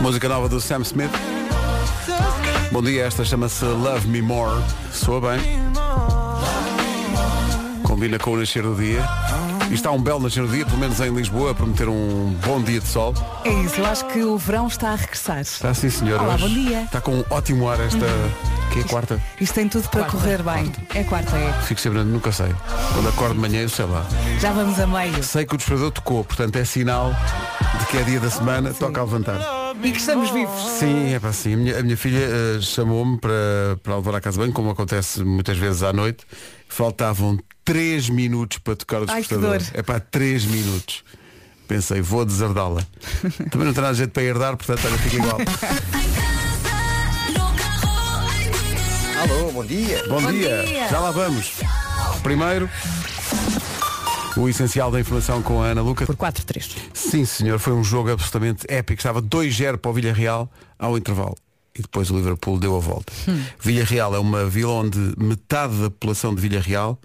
Música nova do Sam Smith. Bom dia, esta chama-se Love Me More. Soa bem. Combina com o nascer do dia. E está um belo nascer do dia, pelo menos em Lisboa, a prometer um bom dia de sol. É isso, eu acho que o verão está a regressar. Está sim, senhor. Olá, bom dia. Está com um ótimo ar esta. Que é quarta? Isto tem tudo para correr bem. É quarta, é. Fico sempre, nunca sei. Quando acordo de manhã, eu sei lá. Já vamos a meio. Sei que o despertador tocou, portanto é sinal de que é dia da semana, toca a levantar. E que estamos vivos. Sim, é para assim. A minha, a minha filha eh, chamou-me para, para levar à casa de banho, como acontece muitas vezes à noite. Faltavam 3 minutos para tocar o Ai, que despertador. dor. É para 3 minutos. Pensei, vou deserdá-la. Também não terá jeito para herdar, portanto, olha, fica igual. Alô, bom dia. Bom, Bom dia. dia. Já lá vamos. Primeiro, o essencial da informação com a Ana Luca. Por 4-3. Sim, senhor, foi um jogo absolutamente épico. Estava 2-0 para o Villarreal ao intervalo. E depois o Liverpool deu a volta. Villarreal é uma vila onde metade da população de Villarreal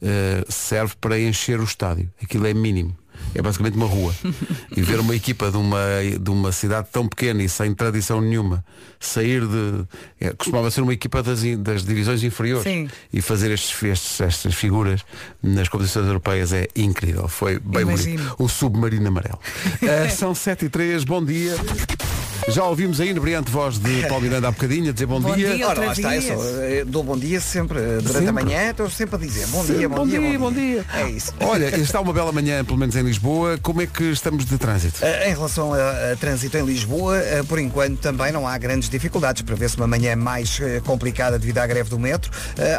eh, serve para encher o estádio. Aquilo é mínimo. É basicamente uma rua. E ver uma equipa de uma, de uma cidade tão pequena e sem tradição nenhuma sair de. é, costumava ser uma equipa das, das divisões inferiores. Sim. E fazer estes, estes- estas figuras nas competições europeias é incrível. Foi bem Imagino. bonito. O submarino amarelo. Uh, são 7 e 3, bom dia. Já ouvimos aí na brilhante voz de Paulo Miranda há bocadinho a dizer bom, Bom dia. dia. Ora, lá está, eu vez. sou, eh, dou bom dia sempre, eh, durante Sempre. a manhã, estou sempre a dizer bom dia, bom, dia, bom dia. É isso. Olha, está uma bela manhã, pelo menos em Lisboa. Como é que estamos de trânsito? Eh, Em relação a, a trânsito em Lisboa, por enquanto também não há grandes dificuldades. Prevê-se uma manhã mais complicada devido à greve do metro.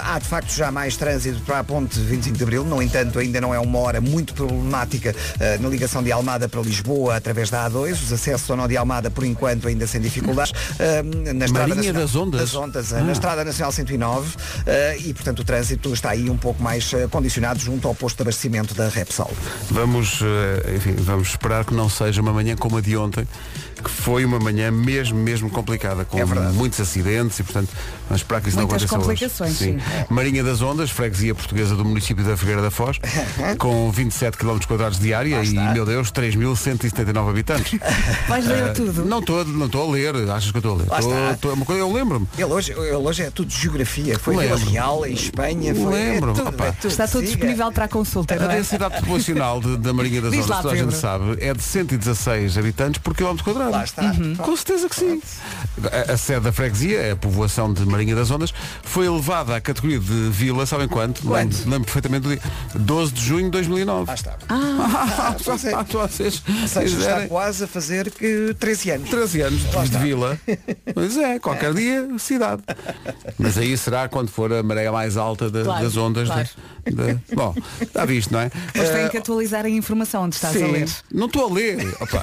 Há de facto já mais trânsito para a ponte 25 de Abril. No entanto, ainda não é uma hora muito problemática na ligação de Almada para Lisboa através da A2. Os acessos ao nó de Almada, por enquanto, ainda sem dificuldades. Eh, Na estrada Marinha das Ondas? Das ondas, Ah. na Estrada Nacional 109 eh, e, portanto, o trânsito está aí um pouco mais condicionado junto ao posto de abastecimento da Repsol. Vamos, enfim, vamos esperar que não seja uma manhã como a de ontem, que foi uma manhã mesmo, mesmo complicada, com É muitos acidentes e, portanto, vamos esperar que isso Muitas não aconteça complicações, hoje. sim. Marinha das Ondas, freguesia portuguesa do município da Figueira da Foz, com 27 km quadrados de área e, meu Deus, 3.179 habitantes. Vais ler Eh, tudo. Não estou não estou a ler, achas que eu estou a ler? Lá está. estou- uma coisa, eu lembro-me. Ele hoje, ele hoje é tudo de geografia. Foi Vila. Real, em Espanha. Foi, Lembro. É tudo, Opa. é tudo. Está tudo Siga. disponível para a consulta, A é? densidade populacional de- da Marinha das Diz Ondas, lá, toda a gente sabe, é de 116 habitantes por quilómetro quadrado. Lá está. Uhum. Com certeza que sim. A, a sede da freguesia, a povoação de Marinha das Ondas, foi elevada à categoria de vila, sabem quanto? Quanto? Lembro, lembro perfeitamente do dia. 12 de junho de 2009. Lá está. Ah, só sei. ah, vocês Ou seja, está quase a fazer que 13 anos. 13 anos de está. vila. Pois é, qualquer dia, cidade. Mas aí será quando for a maré mais alta da- Claro, das ondas. claro. de- de- bom, está visto, não é? Mas Eh, têm que atualizar a informação onde estás a Sim, ler. não estou a ler. Opa.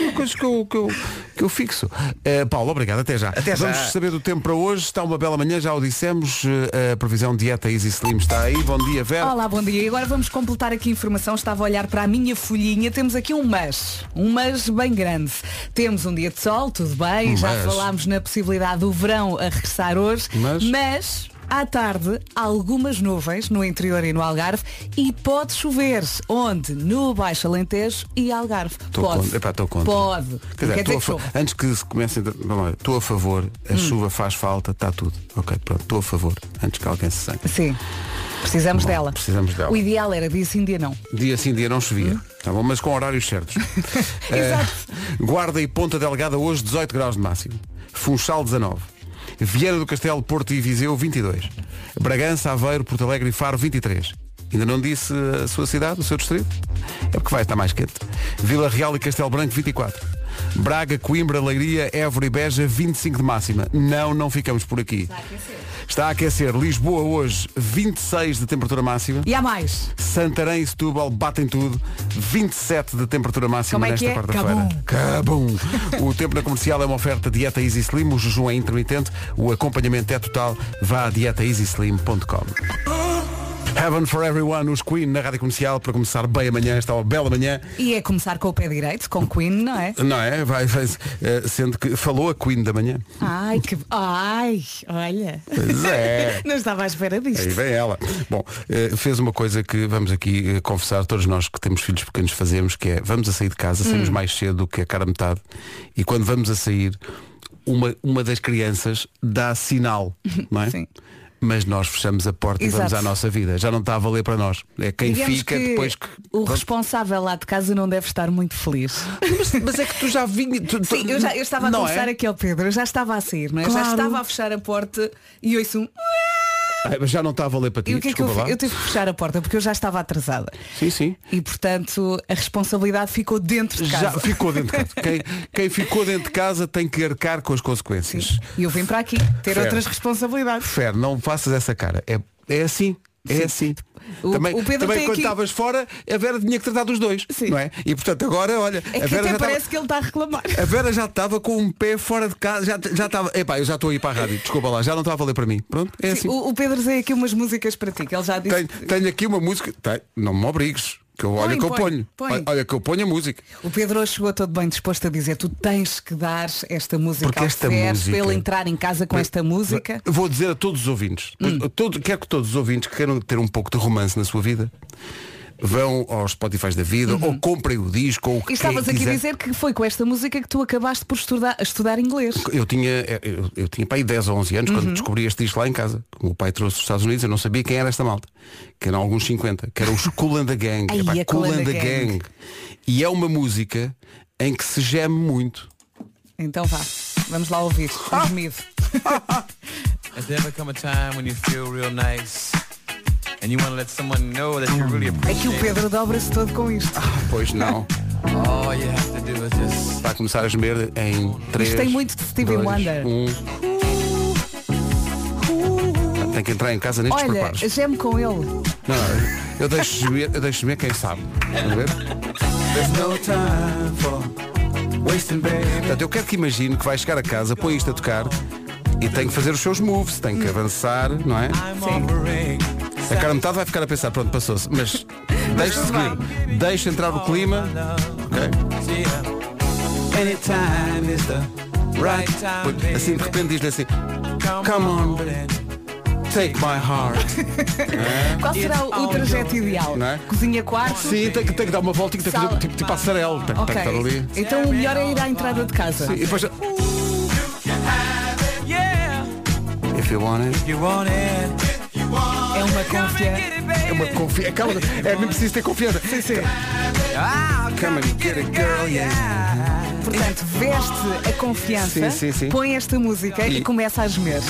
É uma coisa que, eu, que, eu, que eu fixo. Eh, Paulo, obrigado. Até já. Até já. Vamos saber do tempo para hoje. Está uma bela manhã, já o dissemos. Eh, A previsão dieta Easy Slim está aí. Bom dia, Vera. Olá, bom dia. E agora vamos completar aqui a informação. Estava a olhar para a minha folhinha. Temos aqui um mas. Um mas bem grande. Temos um dia de sol, tudo bem. Um Já mas. falámos na possibilidade do verão a regressar hoje. Mas? mas à tarde, algumas nuvens no interior e no Algarve e pode chover. Onde? No Baixo Alentejo e Algarve. Estou pode. contra. Epá, contra. Pode. Quer dizer, quer dizer que antes que se comece a... Estou a favor, a chuva faz falta, está tudo. Ok, pronto, estou a favor, antes que alguém se sangue. Sim. Precisamos Bom, dela. precisamos dela. O ideal era dia sim, dia não. Dia sim, dia não chovia. Hum. Tá bom, mas com horários certos. Eh, Guarda e Ponta Delgada hoje 18 graus de máximo. Funchal 19. Viana do Castelo, Porto e Viseu 22. Bragança, Aveiro, Porto Alegre e Faro 23. Ainda não disse a sua cidade, o seu distrito? É porque vai estar mais quente. Vila Real e Castelo Branco 24. Braga, Coimbra, Leiria, Évora e Beja 25 de máxima. Não, não ficamos por aqui. Está a aquecer. Lisboa hoje 26 de temperatura máxima. E há mais. Santarém e Setúbal batem tudo. 27 de temperatura máxima é nesta é? quarta-feira. Cabum. O tempo na comercial é uma oferta dieta Easy Slim. O jejum é intermitente. O acompanhamento é total. Vá a dietaeasyslim.com. Heaven for Everyone, os Queen na Rádio Comercial para começar bem amanhã, esta uma bela manhã. E é começar com o pé direito, com Queen, não é? Não é? Vai, vai, eh, sendo que falou a Queen da manhã. Ai, que. Ai, olha. Pois é. Não estava à espera disto. Aí vem ela. Bom, eh, fez uma coisa que vamos aqui eh, confessar, todos nós que temos filhos pequenos fazemos, que é vamos a sair de casa, saímos Hum. mais cedo do que a cara metade e quando vamos a sair, uma, uma das crianças dá sinal, não é? Sim. Mas nós fechamos a porta e vamos Exato. à nossa vida. Já não está a valer para nós. É quem Digamos fica que depois que. O responsável lá de casa não deve estar muito feliz. Mas, mas é que tu já vinha. tu- tu- Sim, eu, já, eu estava a não conversar é? aqui ao Pedro, eu já estava a sair, não é? Já Claro. estava a fechar a porta e ouço um. Ah, mas já não está a valer para ti. E o que é que eu, lá. eu tive que fechar a porta porque eu já estava atrasada. Sim, sim. E portanto a responsabilidade ficou dentro de casa. Já ficou dentro de casa. Quem, quem ficou dentro de casa tem que arcar com as consequências. E eu vim para aqui ter Fer. outras responsabilidades. Fer, não faças essa cara. É, é assim. É assim. O- também o Pedro também quando aqui- estavas fora, a Vera tinha que tratar dos dois. Sim. Não é? E portanto agora, olha, É a que Vera até já parece estava. que ele está a reclamar. A Vera já estava com um pé fora de casa, já já estava. Epá, eu já estou a ir para a rádio, desculpa lá, já não está a valer para mim. Pronto, é assim. O, o Pedro tem aqui umas músicas para ti, que ele já disse. Tenho, tenho aqui uma música. Tenho, não me obrigues. Que eu, olha Põe, que eu põe, ponho. põe. Olha, olha que eu ponho a música. O Pedro hoje chegou todo bem disposto a dizer tu tens que dar esta música Porque ao esta Fer, música- para ele entrar em casa com esta música. Vou dizer a todos os ouvintes, Hum. todo, quero que todos os ouvintes que queiram ter um pouco de romance na sua vida, vão aos Spotify da vida ou comprem o disco ou o que Uhum. E estavas aqui a quiser. dizer que foi com esta música que tu acabaste por estudar, a estudar inglês. Eu tinha, eu, eu tinha para aí 10 ou 11 anos Uhum. quando descobri este disco lá em casa. O meu pai trouxe dos Estados Unidos, eu não sabia quem era esta malta. Que eram alguns 50, que eram os Cool and the Gang. Ai, Epá, a Kool and the Gang. Gang. E é uma música em que se geme muito. Então vá, vamos lá ouvir. Ah! Has there ever come a time when you feel real nice and you want to let someone know that you really É que o Pedro dobra-se todo com isto. Pois não. All you have to do is just Vai começar a gemer em 3. tem muito de Stevie Wonder. Tem que entrar em casa nestes Olha, preparos. geme com ele. Não, não, eu deixo gemer, eu deixo gemer quem sabe. Estás a ver? There's no time for wasting, baby. Portanto, eu quero que imagine que vai chegar a casa, põe isto a tocar e tem que fazer os seus moves, tem que avançar, não é? I'm offering A cara metade vai ficar a pensar, pronto, passou-se. Mas deixe seguir. Deixe entrar o clima. ok? Assim, de repente diz-lhe assim, come on, take my heart. Qual será o, o trajeto ideal? É? Cozinha quarto? Sim, tem que, tem que dar uma volta e tem que fazer tipo, tipo passarela. Tem, tem que estar ali. Então o melhor é ir à entrada de casa. E depois, if you want it. É uma confiança. É uma confiança. Calma, é nem preciso ter confiança. Sim, sim. Come and get it, girl, yeah. Portanto, veste a confiança, Sim, sim, sim. põe esta música e, E- começa a gemer.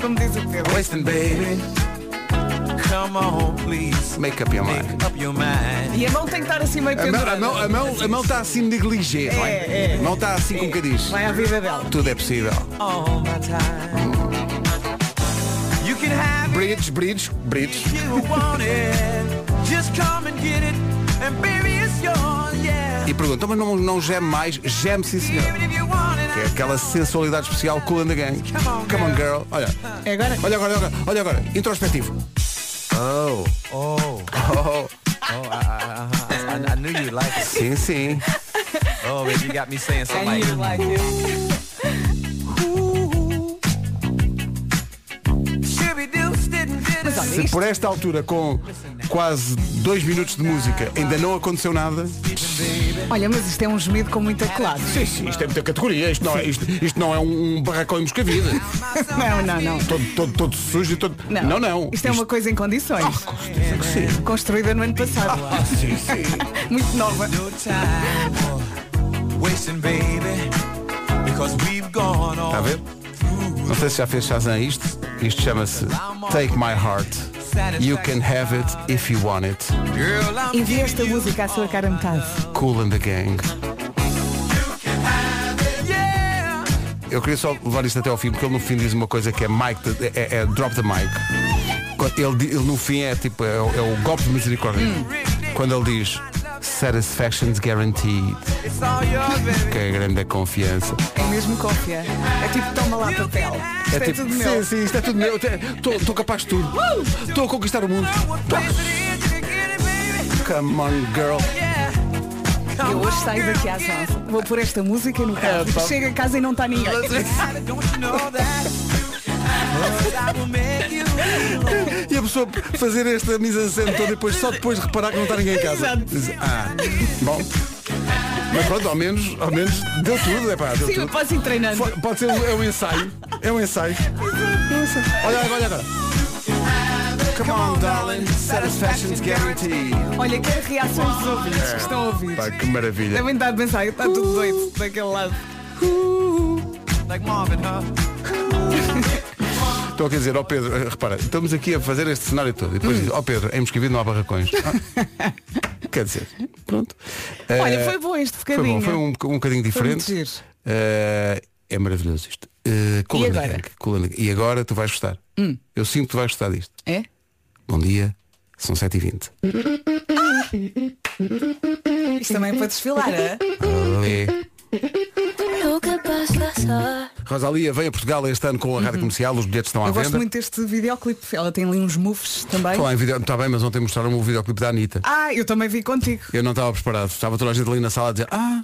Como diz o Pedro. Wasting, baby. come on, please. Make up your mind. Make up your mind. E a mão tem que estar assim meio A mão, a pendurada. mão, a mão, a mão está assim negligé, não é? A mão está assim com que diz. Vai à vida dela. Tudo é possível. All my time. It's yours, yeah. E pergunta, mas não, não geme mais? Geme sim senhor. You Que é aquela sensualidade especial Cool and the Gang. Come on girl. Olha, É agora? olha agora, olha agora, olha agora. Introspectivo. Oh, Oh. oh, I, I, I, I knew you'd like it. Sim, sim. Oh, baby, you got me saying something like, you like it. Se isto por esta altura, com quase dois minutos de música, ainda não aconteceu nada. Olha, mas isto é um gemido com muita classe. Sim, sim, isto é muita categoria. Isto não é, isto, isto não é um barracão em moscavida. Não, não, não. todo, todo, todo sujo e todo. Não, Não, não. Isto é uma coisa em condições. sim. Construída no ano passado. Sim, sim. Muito nova. Está a ver? Não sei se já fez Shazam isto. Isto chama-se Take My Heart. You can have it if you want it. Envia esta música à sua cara metade. Cool and the Gang. Eu queria só levar isto até ao fim, porque ele no fim diz uma coisa que é mic, é, é- é drop the mic. Ele, ele no fim é tipo, é, é o golpe de misericórdia. Quando ele diz Satisfaction's Guaranteed. Que é grande confiança. É mesmo cópia. É tipo, toma lá papel. Isto é, tudo sim, meu. sim, isto é tudo meu. Estou capaz de tudo. Estou a conquistar o mundo. Come on, girl. Eu hoje saio daqui às 11. Vou pôr esta música no carro. É. Chego a casa e não está ninguém. E a pessoa fazer esta mise-en-scène toda e depois, só depois de reparar que não está ninguém em casa. Diz, Ah, bom. Mas pronto, ao menos, ao menos deu tudo, é pá, deu Sim, eu tudo. posso ir treinando. Fo- Pode ser é um ensaio. É um ensaio. Olha agora, olha agora. Come on, darling, satisfaction's guaranteed. Olha, quero reações dos ouvintes que estão a ouvir. Pá, que maravilha. Devem estar a pensar, está tudo doido daquele lado. like Marvin, huh? Estou a dizer, ó Pedro, eh, repara, estamos aqui a fazer este cenário todo. E depois diz, ó Pedro, em Moscavide não há barracões. Ah, quer dizer, pronto. Olha, Eh, foi bom este Foi bocadinho. bom, foi um, um bocadinho diferente. Eh, é maravilhoso isto. Cool E agora? Hum. E agora tu vais gostar. Eu sinto que tu vais gostar disto. É? Bom dia, são 7h20. Isto também é para desfilar, é? Que Rosalia vem a Portugal este ano com a rádio comercial, os bilhetes estão à Uhum. Eu gosto venda. muito deste videoclipe. Ela tem ali uns moves também. Falar em vídeo, está bem, mas ontem mostraram-me o videoclipe da Anitta. Ah, eu também vi contigo. Eu não estava preparado. Estava toda a gente ali na sala a dizer, ah,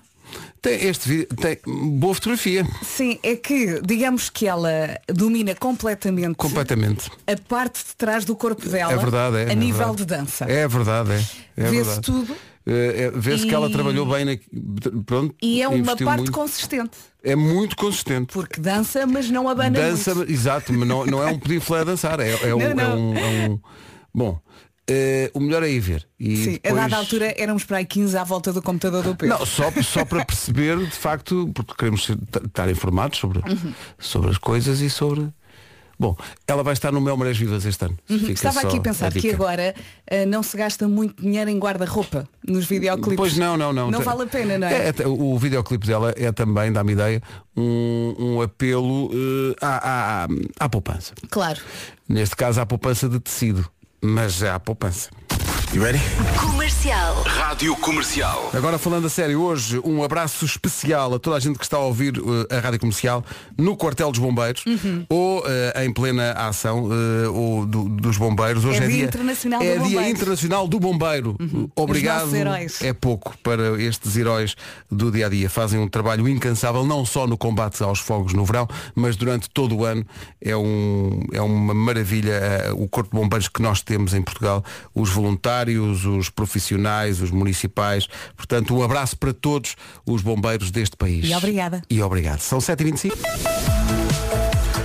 tem este vídeo, tem boa fotografia. Sim, é que digamos que ela domina completamente Completamente. a parte de trás do corpo dela É verdade, é. a é nível verdade. de dança. É verdade, é. é Vê-se verdade. tudo É, é, Vê-se que ela E- trabalhou bem na... Pronto, e é uma parte muito. consistente. É muito consistente. Porque dança, mas não abana Dança, muito. exato, mas não, não é um pedinflé a dançar. É, é um, Não, é não. um- é um- Bom, eh, o melhor é ir ver. E Sim, depois... a dada altura éramos para aí 15 à volta do computador do Pedro. Não, só, só para perceber, de facto, porque queremos estar informados sobre, Uhum. sobre as coisas e sobre. Bom, ela vai estar no Mel Marés Vivas este ano. Uhum. Estava aqui a pensar que dica. agora ah, não se gasta muito dinheiro em guarda-roupa nos videoclipes. Pois não, não, não. Não vale a pena, não é? é o videoclipe dela é também, dá-me ideia, um, um apelo eh, à, à, à poupança. Claro. Neste caso à poupança de tecido. Mas é à poupança. You ready? Comercial. Rádio Comercial. Agora falando a sério, hoje um abraço especial a toda a gente que está a ouvir eh, a Rádio Comercial no quartel dos bombeiros Uhum. ou eh, em plena ação eh, ou do- dos bombeiros. Hoje É é, Dia Internacional do é dia Bombeiro. Uhum. internacional do bombeiro. Obrigado. nossos heróis. É pouco para estes heróis do dia a dia. Fazem um trabalho incansável não só no combate aos fogos no verão, mas durante todo o ano é um é uma maravilha o corpo de bombeiros que nós temos em Portugal, os voluntários, os profissionais, os municipais. Portanto, um abraço para todos os bombeiros deste país. E obrigada. E obrigado. São 7h25.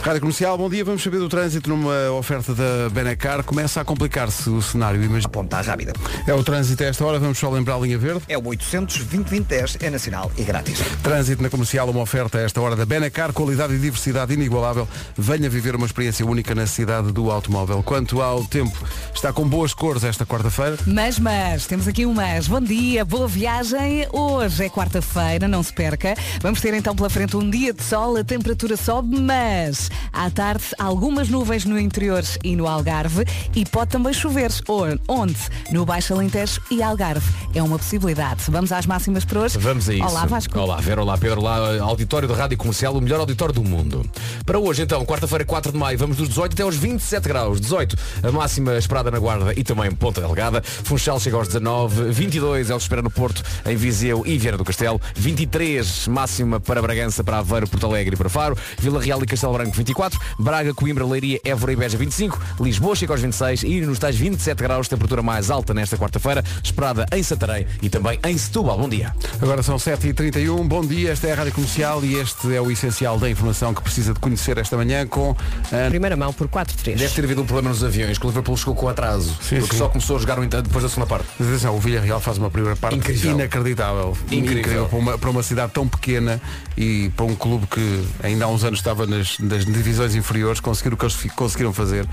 Rádio Comercial, bom dia. Vamos saber do trânsito numa oferta da Benacar. Começa a complicar-se o cenário. Imagina. Ponta rápida. É o trânsito a esta hora. Vamos só lembrar a linha verde. É o 800 2010 é nacional e grátis. Trânsito na comercial, uma oferta a esta hora da Benacar, qualidade e diversidade inigualável. Venha viver uma experiência única na cidade do automóvel. Quanto ao tempo, está com boas cores esta quarta-feira. Mas, mas, temos aqui um mas. Bom dia, boa viagem. Hoje é quarta-feira, não se perca. Vamos ter então pela frente um dia de sol, a temperatura sobe, mas à tarde algumas nuvens no interior e no Algarve e pode também chover. Ou- Onde? No Baixo Alentejo e Algarve. É uma possibilidade. Vamos às máximas para hoje. Vamos a isso. Olá, Vasco. Olá, Vera, olá, Pedro, olá, auditório da Rádio Comercial, o melhor auditório do mundo. Para hoje, então, quarta-feira, 4 de maio, vamos dos 18 até aos 27 graus. 18, a máxima esperada na Guarda e também Ponta Delgada. Funchal chega aos 19, 22 é o que espera no Porto, em Viseu e Viana do Castelo. 23, máxima para Bragança, para Aveiro, Porto Alegre e para Faro. Vila Real e Castelo Branco, 24. Braga, Coimbra, Leiria, Évora e Beja, 25. Lisboa chega aos 26 e nos tais 27 graus, temperatura mais alta nesta quarta-feira, esperada em Santarém e também em Setúbal. Bom dia. Agora são 7h31. Bom dia, esta é a Rádio Comercial e este é o essencial da informação que precisa de conhecer esta manhã com a Primeira mão por 4-3. Deve ter havido um problema nos aviões, que o Liverpool chegou com atraso. Sim, porque sim. só começou a jogar no entanto depois da segunda parte. Mas atenção, o Villarreal faz uma primeira parte Incrível. inacreditável. Incrível. Para, uma, para uma cidade tão pequena e para um clube que ainda há uns anos estava nas, nas divisões inferiores, conseguir o que eles conseguiram fazer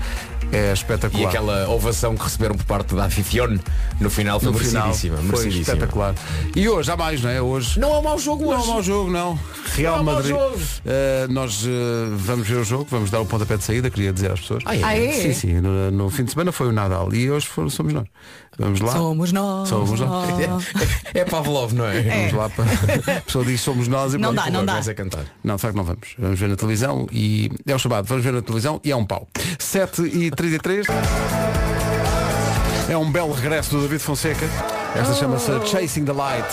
É E espetacular. aquela ovação que receberam por parte da Fifione no final foi no final merecidíssima. foi merecidíssima. espetacular. E hoje há mais, não é? Hoje Não é um mau jogo Não é hoje. um mau jogo, não. Real Não é um mau Madrid. jogo. Uh, nós uh, vamos ver o jogo, vamos dar o pontapé de saída, queria dizer às pessoas. Ah, é? Ah, é? Sim, sim. No, no fim de semana foi o Nadal e hoje somos nós. Vamos lá. Somos nós. Somos nós. É Pavlov, não é? Vamos lá para. A pessoa diz somos nós e Não pronto. dá, não dá. A cantar. Não, de facto não vamos. Vamos ver na televisão e é o chamado. Vamos ver na televisão e é um pau. 7 e 33 É um belo regresso do David Fonseca. Esta chama-se Chasing the Light.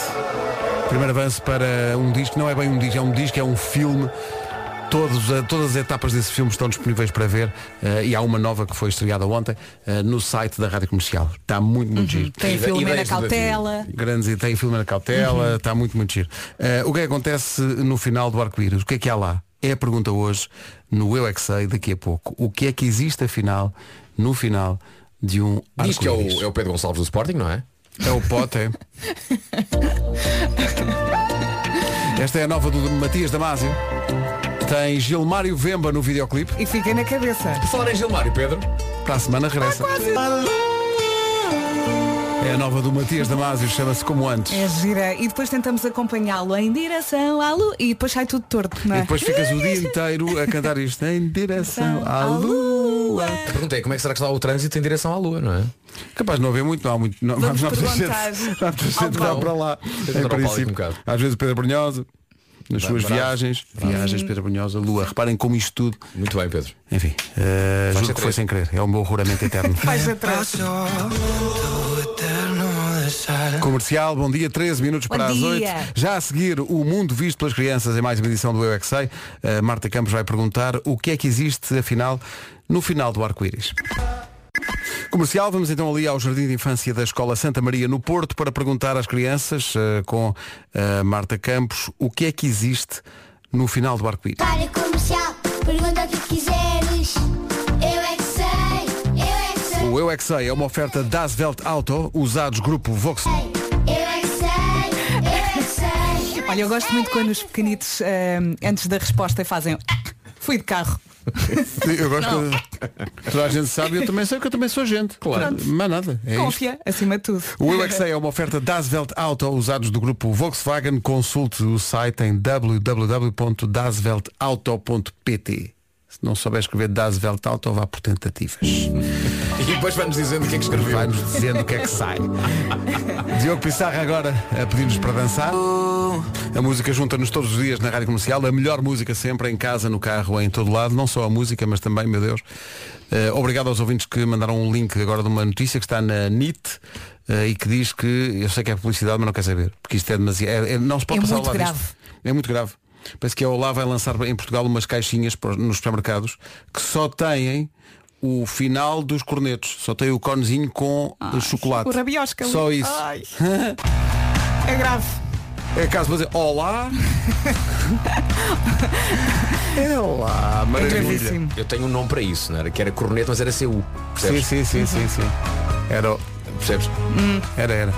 Primeiro avanço para um disco. Não é bem um disco, é um disco, é um filme. Todos, eh, todas as etapas desse filme estão disponíveis para ver eh, e há uma nova que foi estreada ontem eh, no site da Rádio Comercial. Está muito, muito giro. Tem do David. Cautela. Grandes e tem filme na cautela, está muito, muito giro. Eh, o que é que acontece no final do arco-íris? O que é que há lá? É a pergunta hoje no Eu é que sei, daqui a pouco. O que é que existe afinal, no final de um Diz que é arco-íris? o, é o Pedro Gonçalves do Sporting, não é? É o pote, é. Esta é a nova do Matias Damasio. Tem Gilmário Vemba no videoclipe. E fiquei na cabeça. Por falar em Gilmário, Pedro. Para a semana regressa. É a nova do Matias Damasio, chama-se Como Antes. É gira. E depois tentamos acompanhá-lo em direção à lua. E depois sai tudo torto, não E é? depois ficas o dia inteiro a cantar isto em direção à lua. Perguntei como é que será que está o trânsito em direção à Lua, não é? Capaz de não haver muito, não há muito. Não, Vamos não não há muita gente ao que dá Paulo. para lá. Em princípio. um bocado. Às vezes o Pedro Brunhosa, nas suas bravo, viagens, viagens, Pedro Brunhosa, Lua. Reparem como isto tudo. Muito bem, Pedro. Enfim, eh, Faixa juro que foi sem querer. É o meu juramento eterno. Vais atrás. Comercial, bom dia, 13 minutos Bom para as dia. 8. Já a seguir, o mundo visto pelas crianças em mais uma edição do Eu é que Sei. A Marta Campos vai perguntar o que é que existe, afinal, no final do arco-íris. Comercial, vamos então ali ao Jardim de Infância da Escola Santa Maria no Porto para perguntar às crianças, eh, com a Marta Campos, o que é que existe no final do arco-íris. Comercial, pergunta o que quiseres. Eu é que sei, eu é que sei, O Eu é que Sei é uma oferta das Welt Auto, usados grupo Volkswagen. eu é que sei, eu é que sei. Olha, eu gosto muito quando os pequenitos, eh, antes da resposta, fazem. "Ah, Fui de carro. Eu gosto que toda a gente sabe, eu também sei que eu também sou gente. Claro. Mas nada. É isto. Confia, acima de tudo. O Eu é que Sei é uma oferta das Welt Auto, usados do grupo Volkswagen. Consulte o site em www.dasweltauto.pt. Se não souber escrever Das Welt Auto, vá por tentativas. E depois vai-nos dizendo o que é que escreveu. Vai-nos dizendo o que é que sai. Diogo Pissarra agora a pedir-nos para dançar. A música junta-nos todos os dias na Rádio Comercial. A melhor música sempre, em casa, no carro, em todo lado. Não só a música, mas também, meu Deus. eh, obrigado aos ouvintes que mandaram um link agora de uma notícia que está na NIT eh, e que diz que, eu sei que é publicidade, mas não quer saber. Porque isto é demasiado. é- é- não se pode É passar muito ao lado grave. disto. É muito grave. Parece que a Olá vai lançar em Portugal umas caixinhas nos supermercados que só têm o final dos cornetos. Só tem o conezinho com o chocolate. O rabiosca. Só isso. Ai. É grave. É caso dizer Olá. é lá, É maravilha. Eu tenho um nome para isso, não era? Que era corneto, mas era CU. Sim, sim, sim, sim, sim. Era, Percebes? era, era.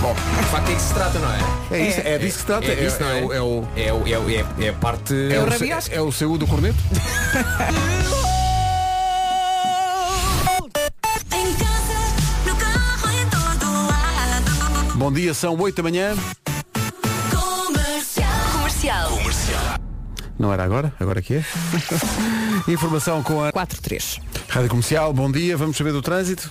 Bom, De facto é isso que se trata, não é? é, isso, é disso que se trata. É disso, não é? o- é o. É, o- é, o- é, é a parte. É o o, é o CU do corneto? Bom dia, são 8 da manhã. Não era agora? Agora que é? Informação com a 4-3. Rádio Comercial, bom dia, vamos saber do trânsito.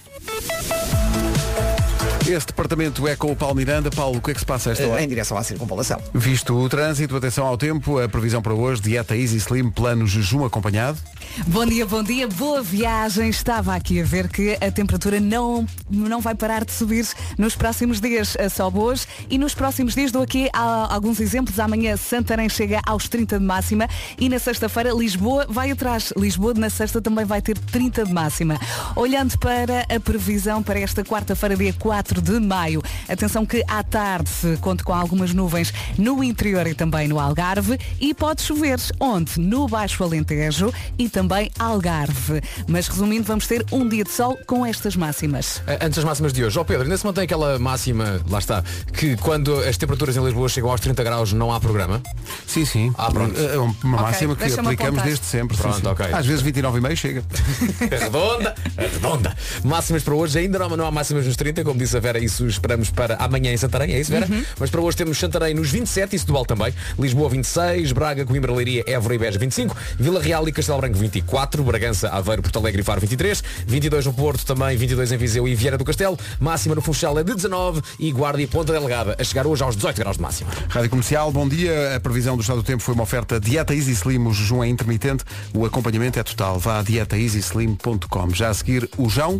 Este departamento é com o Paulo Miranda. Paulo, o que é que se passa a esta hora? Em direção à circunvalação. Visto o trânsito, atenção ao tempo, a previsão para hoje, dieta Easy Slim, plano jejum acompanhado. Bom dia, bom dia, boa viagem. Estava aqui a ver que a temperatura não, não vai parar de subir nos próximos dias. A Só hoje e nos próximos dias dou aqui há alguns exemplos. Amanhã Santarém chega aos 30 de máxima e na sexta-feira Lisboa vai atrás. Lisboa na sexta também vai ter 30 de máxima. Olhando para a previsão para esta quarta-feira, dia 4 4 de maio. Atenção que à tarde se conta com algumas nuvens no interior e também no Algarve e pode chover onde? No Baixo Alentejo e também Algarve. Mas resumindo, vamos ter um dia de sol com estas máximas. Eh, Antes das máximas de hoje, ó Pedro, ainda se mantém aquela máxima, lá está, que quando as temperaturas em Lisboa chegam aos 30 graus não há programa? Sim, sim. Ah, pronto. É uma máxima que aplicamos apontar. desde sempre. sim, Pronto, sim. ok. Às vezes 29,5 chega. É redonda, é redonda. Máximas para hoje, ainda não, não há máximas nos 30, como disse a Vera, isso esperamos para amanhã em Santarém, é isso, Vera? Mas para hoje temos Santarém nos 27 e Setúbal também. Lisboa 26, Braga, Coimbra, Leiria, Évora e Beja 25, Vila Real e Castelo Branco 24, Bragança, Aveiro, Porto Alegre e Faro 23, 22 no Porto também, 22 em Viseu e Vieira do Castelo, máxima no Funchal é de 19 e Guarda e Ponta Delegada a chegar hoje aos 18 graus de máxima. Rádio Comercial, bom dia. A previsão do estado do tempo foi uma oferta Dieta Easy Slim, o jejum é intermitente, o acompanhamento é total. Vá a dietaeasyslim.com. Já a seguir, o João.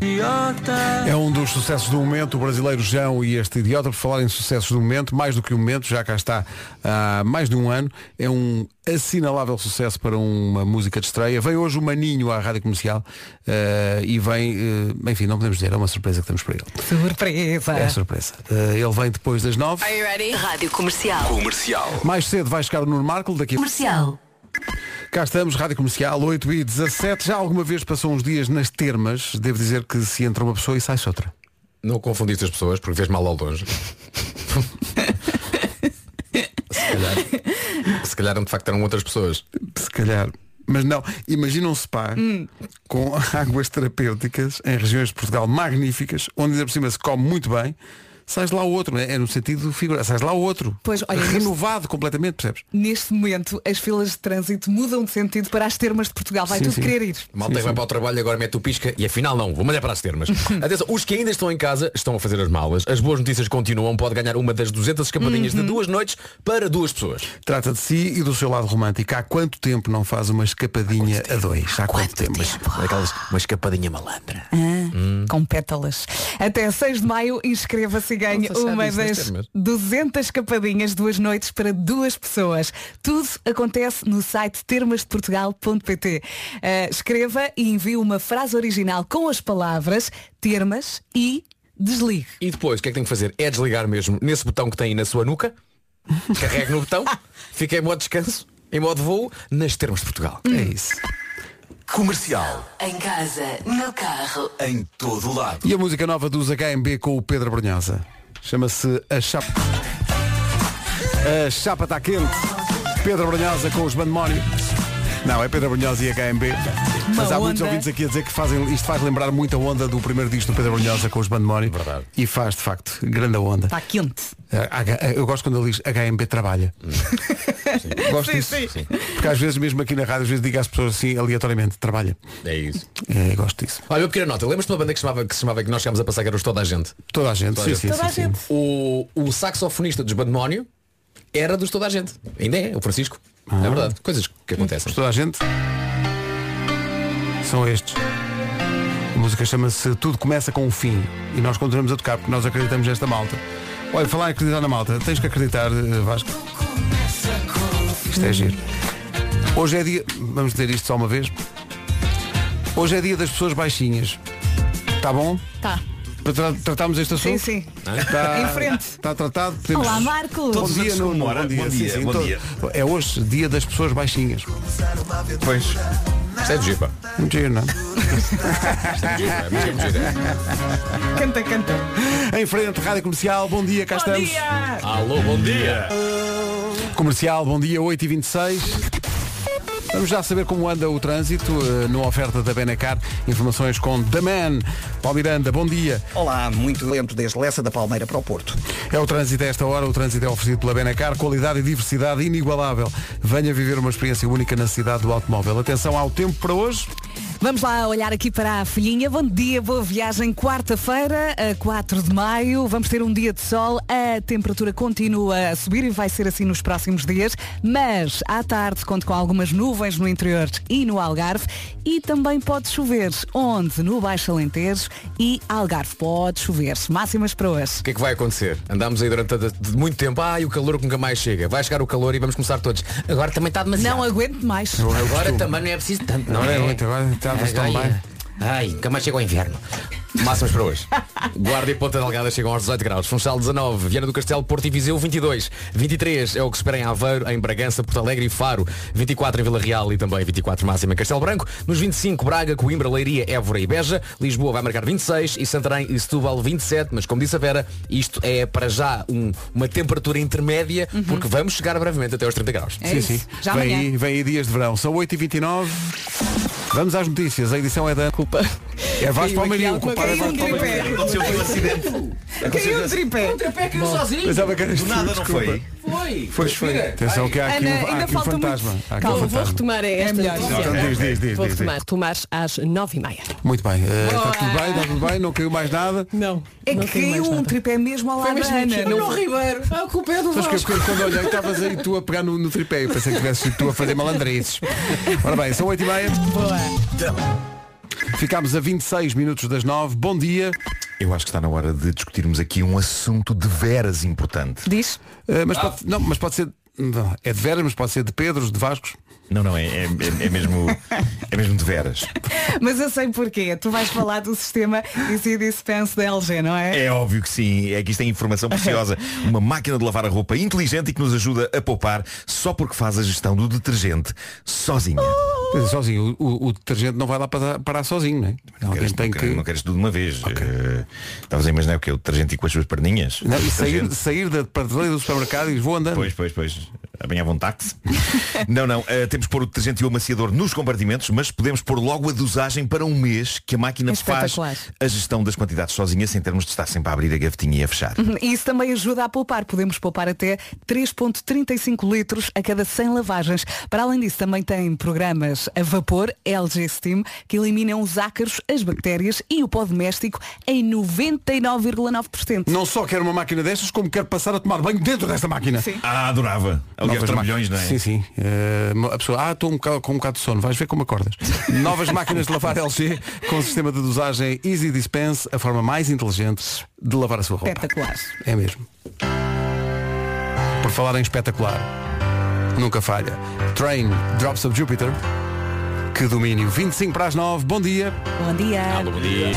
É um dos sucessos do momento, o brasileiro João e este idiota, por falar em sucessos do momento, mais do que um momento, já cá está há mais de um ano, é um assinalável sucesso para uma música de estreia. Vem hoje o Maninho à Rádio Comercial eh, e vem, eh, enfim, não podemos dizer, é uma surpresa que temos para ele. Surpresa! É surpresa. Eh, ele vem depois das nove. Rádio Comercial. Mais cedo vai chegar o Nuno Marco, daqui a Comercial. Cá estamos, Rádio Comercial, 8 e 17. Já alguma vez passou uns dias nas termas, devo dizer que se entra uma pessoa e sai-se outra. Não confundiste as pessoas porque vês mal ao longe. se calhar, se calhar de facto eram outras pessoas. Se calhar. Mas não, imagina um spa com águas terapêuticas em regiões de Portugal magníficas, onde ainda por cima se come muito bem, sais lá o outro, não é? É no sentido figurado, sais lá o outro. Pois, olha, neste- Renovado completamente, percebes? Neste momento, as filas de trânsito mudam de sentido para as termas de Portugal. Vai Sim, tudo sim. querer ir. Malta que vai para o trabalho agora mete o pisca e afinal não, vou malhar para as termas. Atenção, os que ainda estão em casa estão a fazer as malas. As boas notícias continuam. Pode ganhar uma das 200 escapadinhas de duas noites para duas pessoas. Trata de si e do seu lado romântico. Há quanto tempo não faz uma escapadinha a dois? Há quanto, tempo? Mas- Aquelas, uma escapadinha malandra. Com pétalas. Até 6 de maio, inscreva-se ganhe uma das termas. 200 escapadinhas, duas noites para duas pessoas. Tudo acontece no site termasdeportugal.pt. Uh, escreva e envie uma frase original com as palavras termas e desligue. E depois, o que é que tem que fazer? É desligar mesmo nesse botão que tem aí na sua nuca. Carregue no botão, fica em modo descanso, em modo voo, nas termas de Portugal. É isso. Comercial. Em casa, no carro. Em todo lado. E a música nova dos HMB com o Pedro Brunhosa. Chama-se A Chapa. A Chapa está quente. Pedro Brunhosa com os Bandemónio. Não, é Pedro Brunhosa e HMB. Mas há Uma muitos onda. ouvintes aqui a dizer que fazem, isto faz lembrar muito a onda do primeiro disco do Pedro Brunhosa com os Bandemónio. Verdade. E faz, de facto, grande onda. Está quente. Eh, H- Eu gosto quando ele diz HMB trabalha. Gosto Sim, disso. sim. Porque às vezes, mesmo aqui na rádio, às vezes digo às pessoas assim, aleatoriamente, trabalha. É isso. Eh, gosto disso. Olha, uma pequena nota. Lembras-te de uma banda que se chamava, que se chamava que nós chegámos a passar que era os Toda a Gente? Toda a gente. Toda a sim, gente. sim, Toda a sim, sim. gente. O, o saxofonista dos Bandemónio era dos Toda a Gente. Ainda é, o Francisco. É verdade. Coisas que acontecem. Toda a gente são estes. A música chama-se Tudo Começa com um Fim e nós continuamos a tocar porque nós acreditamos nesta malta. Olha, falar em acreditar na malta, tens que acreditar, eh, Vasco. Isto é giro. Hoje é dia, vamos dizer isto só uma vez. Hoje é dia das pessoas baixinhas. Está bom? Tá. Para tra tratarmos este assunto? Sim, sim. Está, Em frente. Está tratado. Podemos- Olá, Marcos. Bom Todos dia, Nuno. Bom dia, Bom dia, sim, bom dia. É hoje dia das pessoas baixinhas. Pois. Isto é de giro, não é? É é é. Canta, canta. Em frente, Rádio Comercial, bom dia, cá Bom estamos. dia! Alô, bom dia. Comercial, bom dia, 8h26. Vamos já saber como anda o trânsito eh, numa oferta da Benacar. Informações com The Man. Paulo Miranda, bom dia. Olá, muito lento desde Lessa da Palmeira para o Porto. É o trânsito a esta hora. O trânsito é oferecido pela Benacar. Qualidade e diversidade inigualável. Venha viver uma experiência única na cidade do automóvel. Atenção ao tempo para hoje. Vamos lá olhar aqui para a filhinha. Bom dia, boa viagem. Quarta-feira, a 4 de maio. Vamos ter um dia de sol. A temperatura continua a subir e vai ser assim nos próximos dias. Mas à tarde conto com algumas nuvens no interior e no Algarve. E também pode chover. Onde? No Baixo Alentejo e Algarve. Pode chover. Máximas para hoje. O que é que vai acontecer? Andámos aí durante muito tempo. Ai, o calor nunca mais chega. Vai chegar o calor e vamos começar todos. Agora também está demasiado. Não aguento mais. Agora também não é preciso tanto. Não Agora é é? muito, agora está Ai, tão ai, bem. Ai, nunca mais chega o inverno. Máximas para hoje. Guarda e Ponta Delgada chegam aos 18 graus. Funchal 19, Viana do Castelo, Porto e Viseu 22. 23 é o que se espera em Aveiro, em Bragança, Porto Alegre e Faro. 24 em Vila Real e também 24 máxima em Castelo Branco. Nos 25, Braga, Coimbra, Leiria, Évora e Beja. Lisboa vai marcar 26 e Santarém e Setúbal 27. Mas como disse a Vera, isto é para já um- uma temperatura intermédia porque vamos chegar brevemente até aos 30 graus. É sim, isso. sim. Já vem, amanhã. aí, vem aí dias de verão. São 8h29. Vamos às notícias. A edição é da culpa. É Vasco Palmeirinho. O culpado é Vasco Palmeirinho. Aconteceu um acidente. Aconteceu Caiu o aqui- tripé. Pensava que eras Do tu, nada não foi. Foi. Pois foi. Atenção que há aqui Ana, um, há ainda aqui um falta fantasma. muito. Há aqui Calma, um vou fantasma. retomar esta melhor. notícia. Então diz, diz, diz, Vou diz, retomar. diz. Tomares às nove e meia. Muito bem. eh, Está tudo bem, está tudo bem, não caiu mais nada. Não. É não que caiu um tripé mesmo ao lado da Ana. Não, Ribeiro. A culpa é do que Vasco. quando olhei estavas aí tu a pegar no, no tripé. Eu pensei que tivesse sido tu a fazer malandrices. Ora bem, são 8 e meia. Ficámos a 26 minutos das 9. Bom dia. Eu acho que está na hora de discutirmos aqui um assunto de veras importante. Diz? Eh, mas, pode, não, mas pode ser. não, é de veras, mas pode ser de Pedros, de Vascos. Não, não, é, é, é- é mesmo é mesmo de veras. Mas eu sei porquê. Tu vais falar do sistema Easy Dispense da LG, não é? É óbvio que sim, é que isto é informação preciosa. Uma máquina de lavar a roupa inteligente e que nos ajuda a poupar só porque faz a gestão do detergente sozinha. Dizer, sozinho, o, o- detergente não vai lá parar, parar sozinho, não é? Não queres, tem não queres- que. não queres tudo de uma vez. Eh, Estavas a imaginar o que? O detergente e com as suas perninhas? Não, e sair, sair da prateleira do supermercado e vou andando. Pois, pois, pois. Apanhavam um táxi. não, não. eh, temos que pôr o detergente e o amaciador nos compartimentos, mas podemos pôr logo a dosagem para um mês que a máquina É faz a gestão das quantidades sozinha, sem termos de estar sempre a abrir a gavetinha e a fechar. E isso também ajuda a poupar. Podemos poupar até 3.35 litros a cada 100 lavagens. Para além disso, também tem programas a vapor, LG Steam, que eliminam os ácaros, as bactérias e o pó doméstico em 99,9%. Não só quero uma máquina destas, como quero passar a tomar banho dentro desta máquina. Sim. Ah, adorava. Novas não é? Sim, sim. Eh, a pessoa, ah, estou um bocado, com um bocado de sono, vais ver como acordas. Novas máquinas de lavar LG com sistema de dosagem Easy Dispense, a forma mais inteligente de lavar a sua roupa. Espetacular. É mesmo. Por falar em espetacular, nunca falha. Train Drops of Jupiter. Que domínio. 25 para as 9. Bom dia. Bom dia.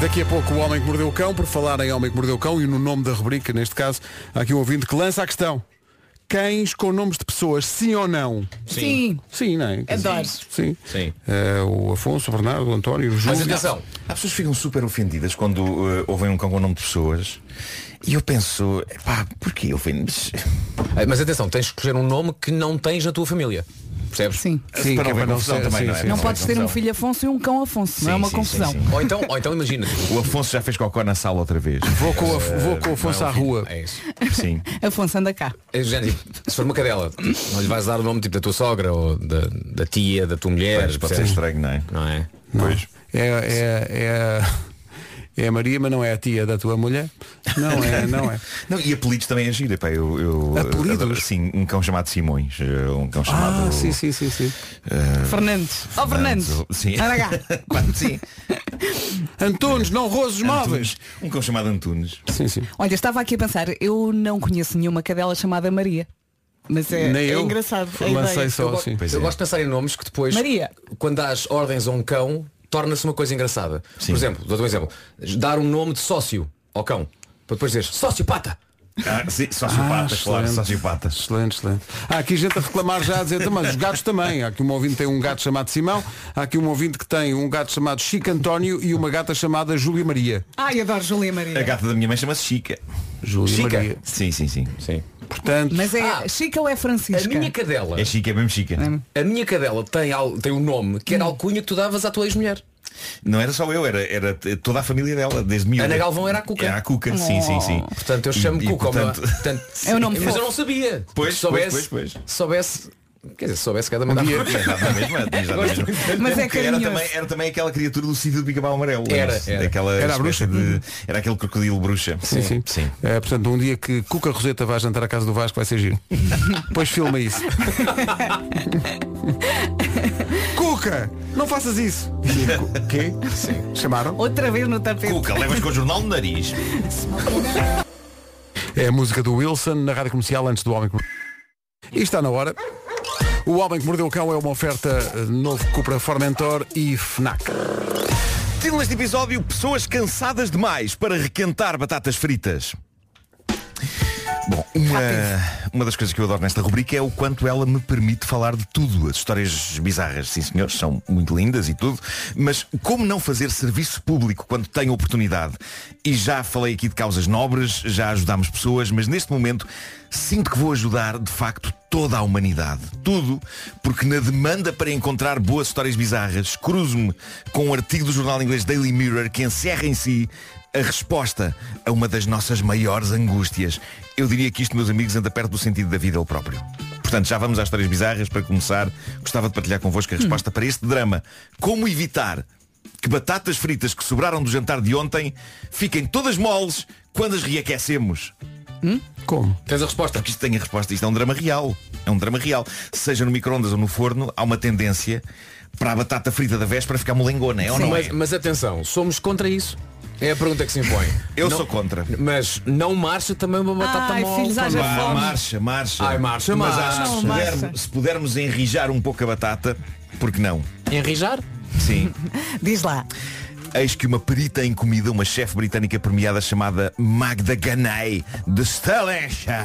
Daqui a pouco o Homem que Mordeu o Cão, por falar em Homem que Mordeu o Cão e no nome da rubrica, neste caso, há aqui um ouvinte que lança a questão. Cães com nomes de pessoas, sim ou não? Sim. Sim, não é? Quer dizer, Adoro. Sim. Sim. Eh, o Afonso, o Bernardo, o António, o Júlio. Mas atenção, Há pessoas que ficam super ofendidas quando eh, ouvem um cão com o nome de pessoas. E eu penso, pá, porquê ofendes? Eh, mas atenção, tens que escolher um nome que não tens na tua família. Percebes? Sim. Sim, Para é não haver confusão ser- também, sim, não é? sim. Não Não podes é ter um filho Afonso e um cão Afonso. não é uma sim, confusão. sim, sim. Ou então, ou então imagina. O Afonso já fez cocó na sala outra vez. Vou com, o Af- vou com o Afonso à rua. É isso. Sim. Afonso, anda cá. É, tipo, se for uma cadela, não lhe vais dar o nome tipo da tua sogra ou da, da tia, da tua mulher. Pois, pode ser estranho, não é? Não é? Pois. É, é, é, a Maria, mas não é a tia da tua mulher. Não é, não é. Não, e apelidos também é giro. epá, eu, eu, Apelidos? Sim, um cão chamado Simões. eh, Um cão chamado. Ah, sim, sim, sim, sim. Fernandes. Ó Fernandes. Sim. Sim. Antunes, não rosos móveis. Um cão chamado Antunes. Sim, sim. Olha, estava aqui a pensar, eu não conheço nenhuma cadela chamada Maria. Mas é, Nem é eu. engraçado. Lancei só Eu, assim. Eu é. gosto de pensar em nomes que depois, Maria. quando dás ordens a um cão, torna-se uma coisa engraçada. Sim. Por exemplo, dou-te um exemplo. Dar um nome de sócio ao cão. Para depois dizeres, sociopata. Ah, sim, sociopata, Ah, claro, excelente. sociopata. Excelente, excelente. Há aqui gente a reclamar já a dizer também, os gatos também. Há aqui um ouvinte que tem um gato chamado Simão, há aqui um ouvinte que tem um gato chamado Chico António e uma gata chamada Júlia Maria. Ai, adoro Júlia Maria. A gata da minha mãe chama-se Chica. Júlia Chica? Maria. Sim, sim, sim. Sim. Portanto, Mas é Ah. Chica ou é A Francisca? minha cadela. É Chica, é mesmo Chica. A minha cadela tem, tem um nome que era alcunha que tu davas à tua ex-mulher. Não era só eu, era, era toda a família dela, desde miúda. Ana Galvão era a Cuca. Era a Cuca, sim, sim, sim. Portanto, eu chamo e, Cuca. ao meu- portanto- portanto, É o nome Mas eu não sabia. Pois, Se soubesse, pois, pois, pois. soubesse. Quer dizer, se soubesse cada Mas dá na mesma. Mas é era também, era também aquela criatura do sítio do pica-pau amarelo. Era, era. Daquela Era a bruxa? De, era aquele crocodilo bruxa. sim, sim. sim. É, portanto, um dia que Cuca Roseta vai jantar à casa do Vasco vai ser giro. Depois filma isso. Cuca, não faças isso. E eu, "Cu- Quê? Sim. Chamaram? Outra vez no tapete. Cuca, levas com o jornal no nariz. É a música do Wilson na rádio comercial antes do homem. que- E está na hora. O Homem que Mordeu o Cão é uma oferta eh, novo Cupra Formentor e FNAC. Título deste episódio, pessoas cansadas demais para requentar batatas fritas. Bom, uma, uma das coisas que eu adoro nesta rubrica é o quanto ela me permite falar de tudo. As histórias bizarras, sim senhores, são muito lindas e tudo, mas como não fazer serviço público quando tenho oportunidade? E já falei aqui de causas nobres, já ajudámos pessoas, mas neste momento sinto que vou ajudar de facto toda a humanidade. Tudo porque na demanda para encontrar boas histórias bizarras, cruzo-me com um artigo do jornal inglês Daily Mirror que encerra em si a resposta a uma das nossas maiores angústias. Eu diria que isto, meus amigos, anda perto do sentido da vida ele próprio. Portanto, já vamos às histórias bizarras. Para começar, gostava de partilhar convosco a resposta para este drama. Como evitar que batatas fritas que sobraram do jantar de ontem fiquem todas moles quando as reaquecemos? Como? Tens a resposta? Porque isto tem a resposta. Isto é um drama real. É um drama real. Seja no micro-ondas ou no forno, há uma tendência para a batata frita da véspera ficar molengona, é ou não mas, é? mas atenção, somos contra isso. É a pergunta que se impõe. Eu Não- sou contra. Mas não marcha também uma batata Ai, mole. filhos, haja também. Vá, fome. marcha, marcha. Ai, marcha, Mas marcha. acho que Não, se, marcha. pudermos, se pudermos enrijar um pouco a batata, porque não? Enrijar? Sim. Diz lá. Eis que uma perita em comida, uma chefe britânica premiada chamada Magda Ganay de Stalesha.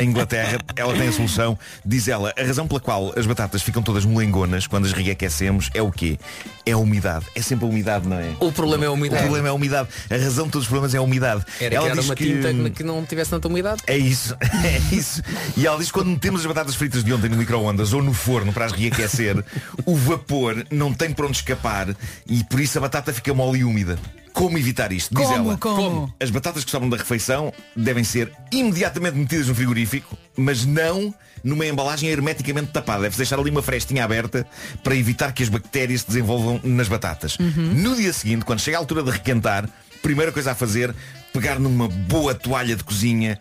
Em Inglaterra, ela tem a solução. Diz ela, a razão pela qual as batatas ficam todas molengonas quando as reaquecemos é o quê? É a umidade. É sempre a umidade, não é? O problema é a O umidade. problema é a umidade. A razão de todos os problemas é a umidade. Era ela diz uma que... tinta que- não tivesse tanta umidade. É isso, é isso. E ela diz que quando metemos as batatas fritas de ontem no micro-ondas ou no forno para as reaquecer, o vapor não tem por onde escapar e por isso a batata fica mole e úmida. Como evitar isto? Diz Como, ela. como? As batatas que sobram da refeição devem ser imediatamente metidas no frigorífico, mas não numa embalagem hermeticamente tapada. Deve deixar ali uma frestinha aberta para evitar que as bactérias se desenvolvam nas batatas. No dia seguinte, quando chega a altura de requentar, primeira coisa a fazer, pegar numa boa toalha de cozinha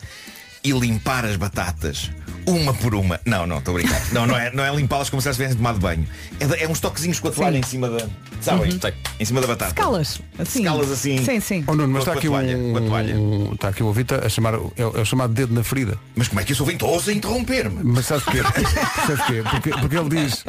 e limpar as batatas. Uma por uma. Não, não, estou a brincar. Não, não é, não é limpá-las como se elas tivessem tomado banho. É, é uns toquezinhos com a toalha em cima da. Sabem? Sei. Em cima da batata. Calas. Assim. Escalas assim. Sim, sim. Oh, Nuno, mas está aqui toalha, um, Está aqui o ouvinte a chamar. É, o- é o chamado dedo na ferida. Mas como é que eu sou ventoso a interromper-me? Mas sabes porquê? sabes porquê? Porque, porque ele diz,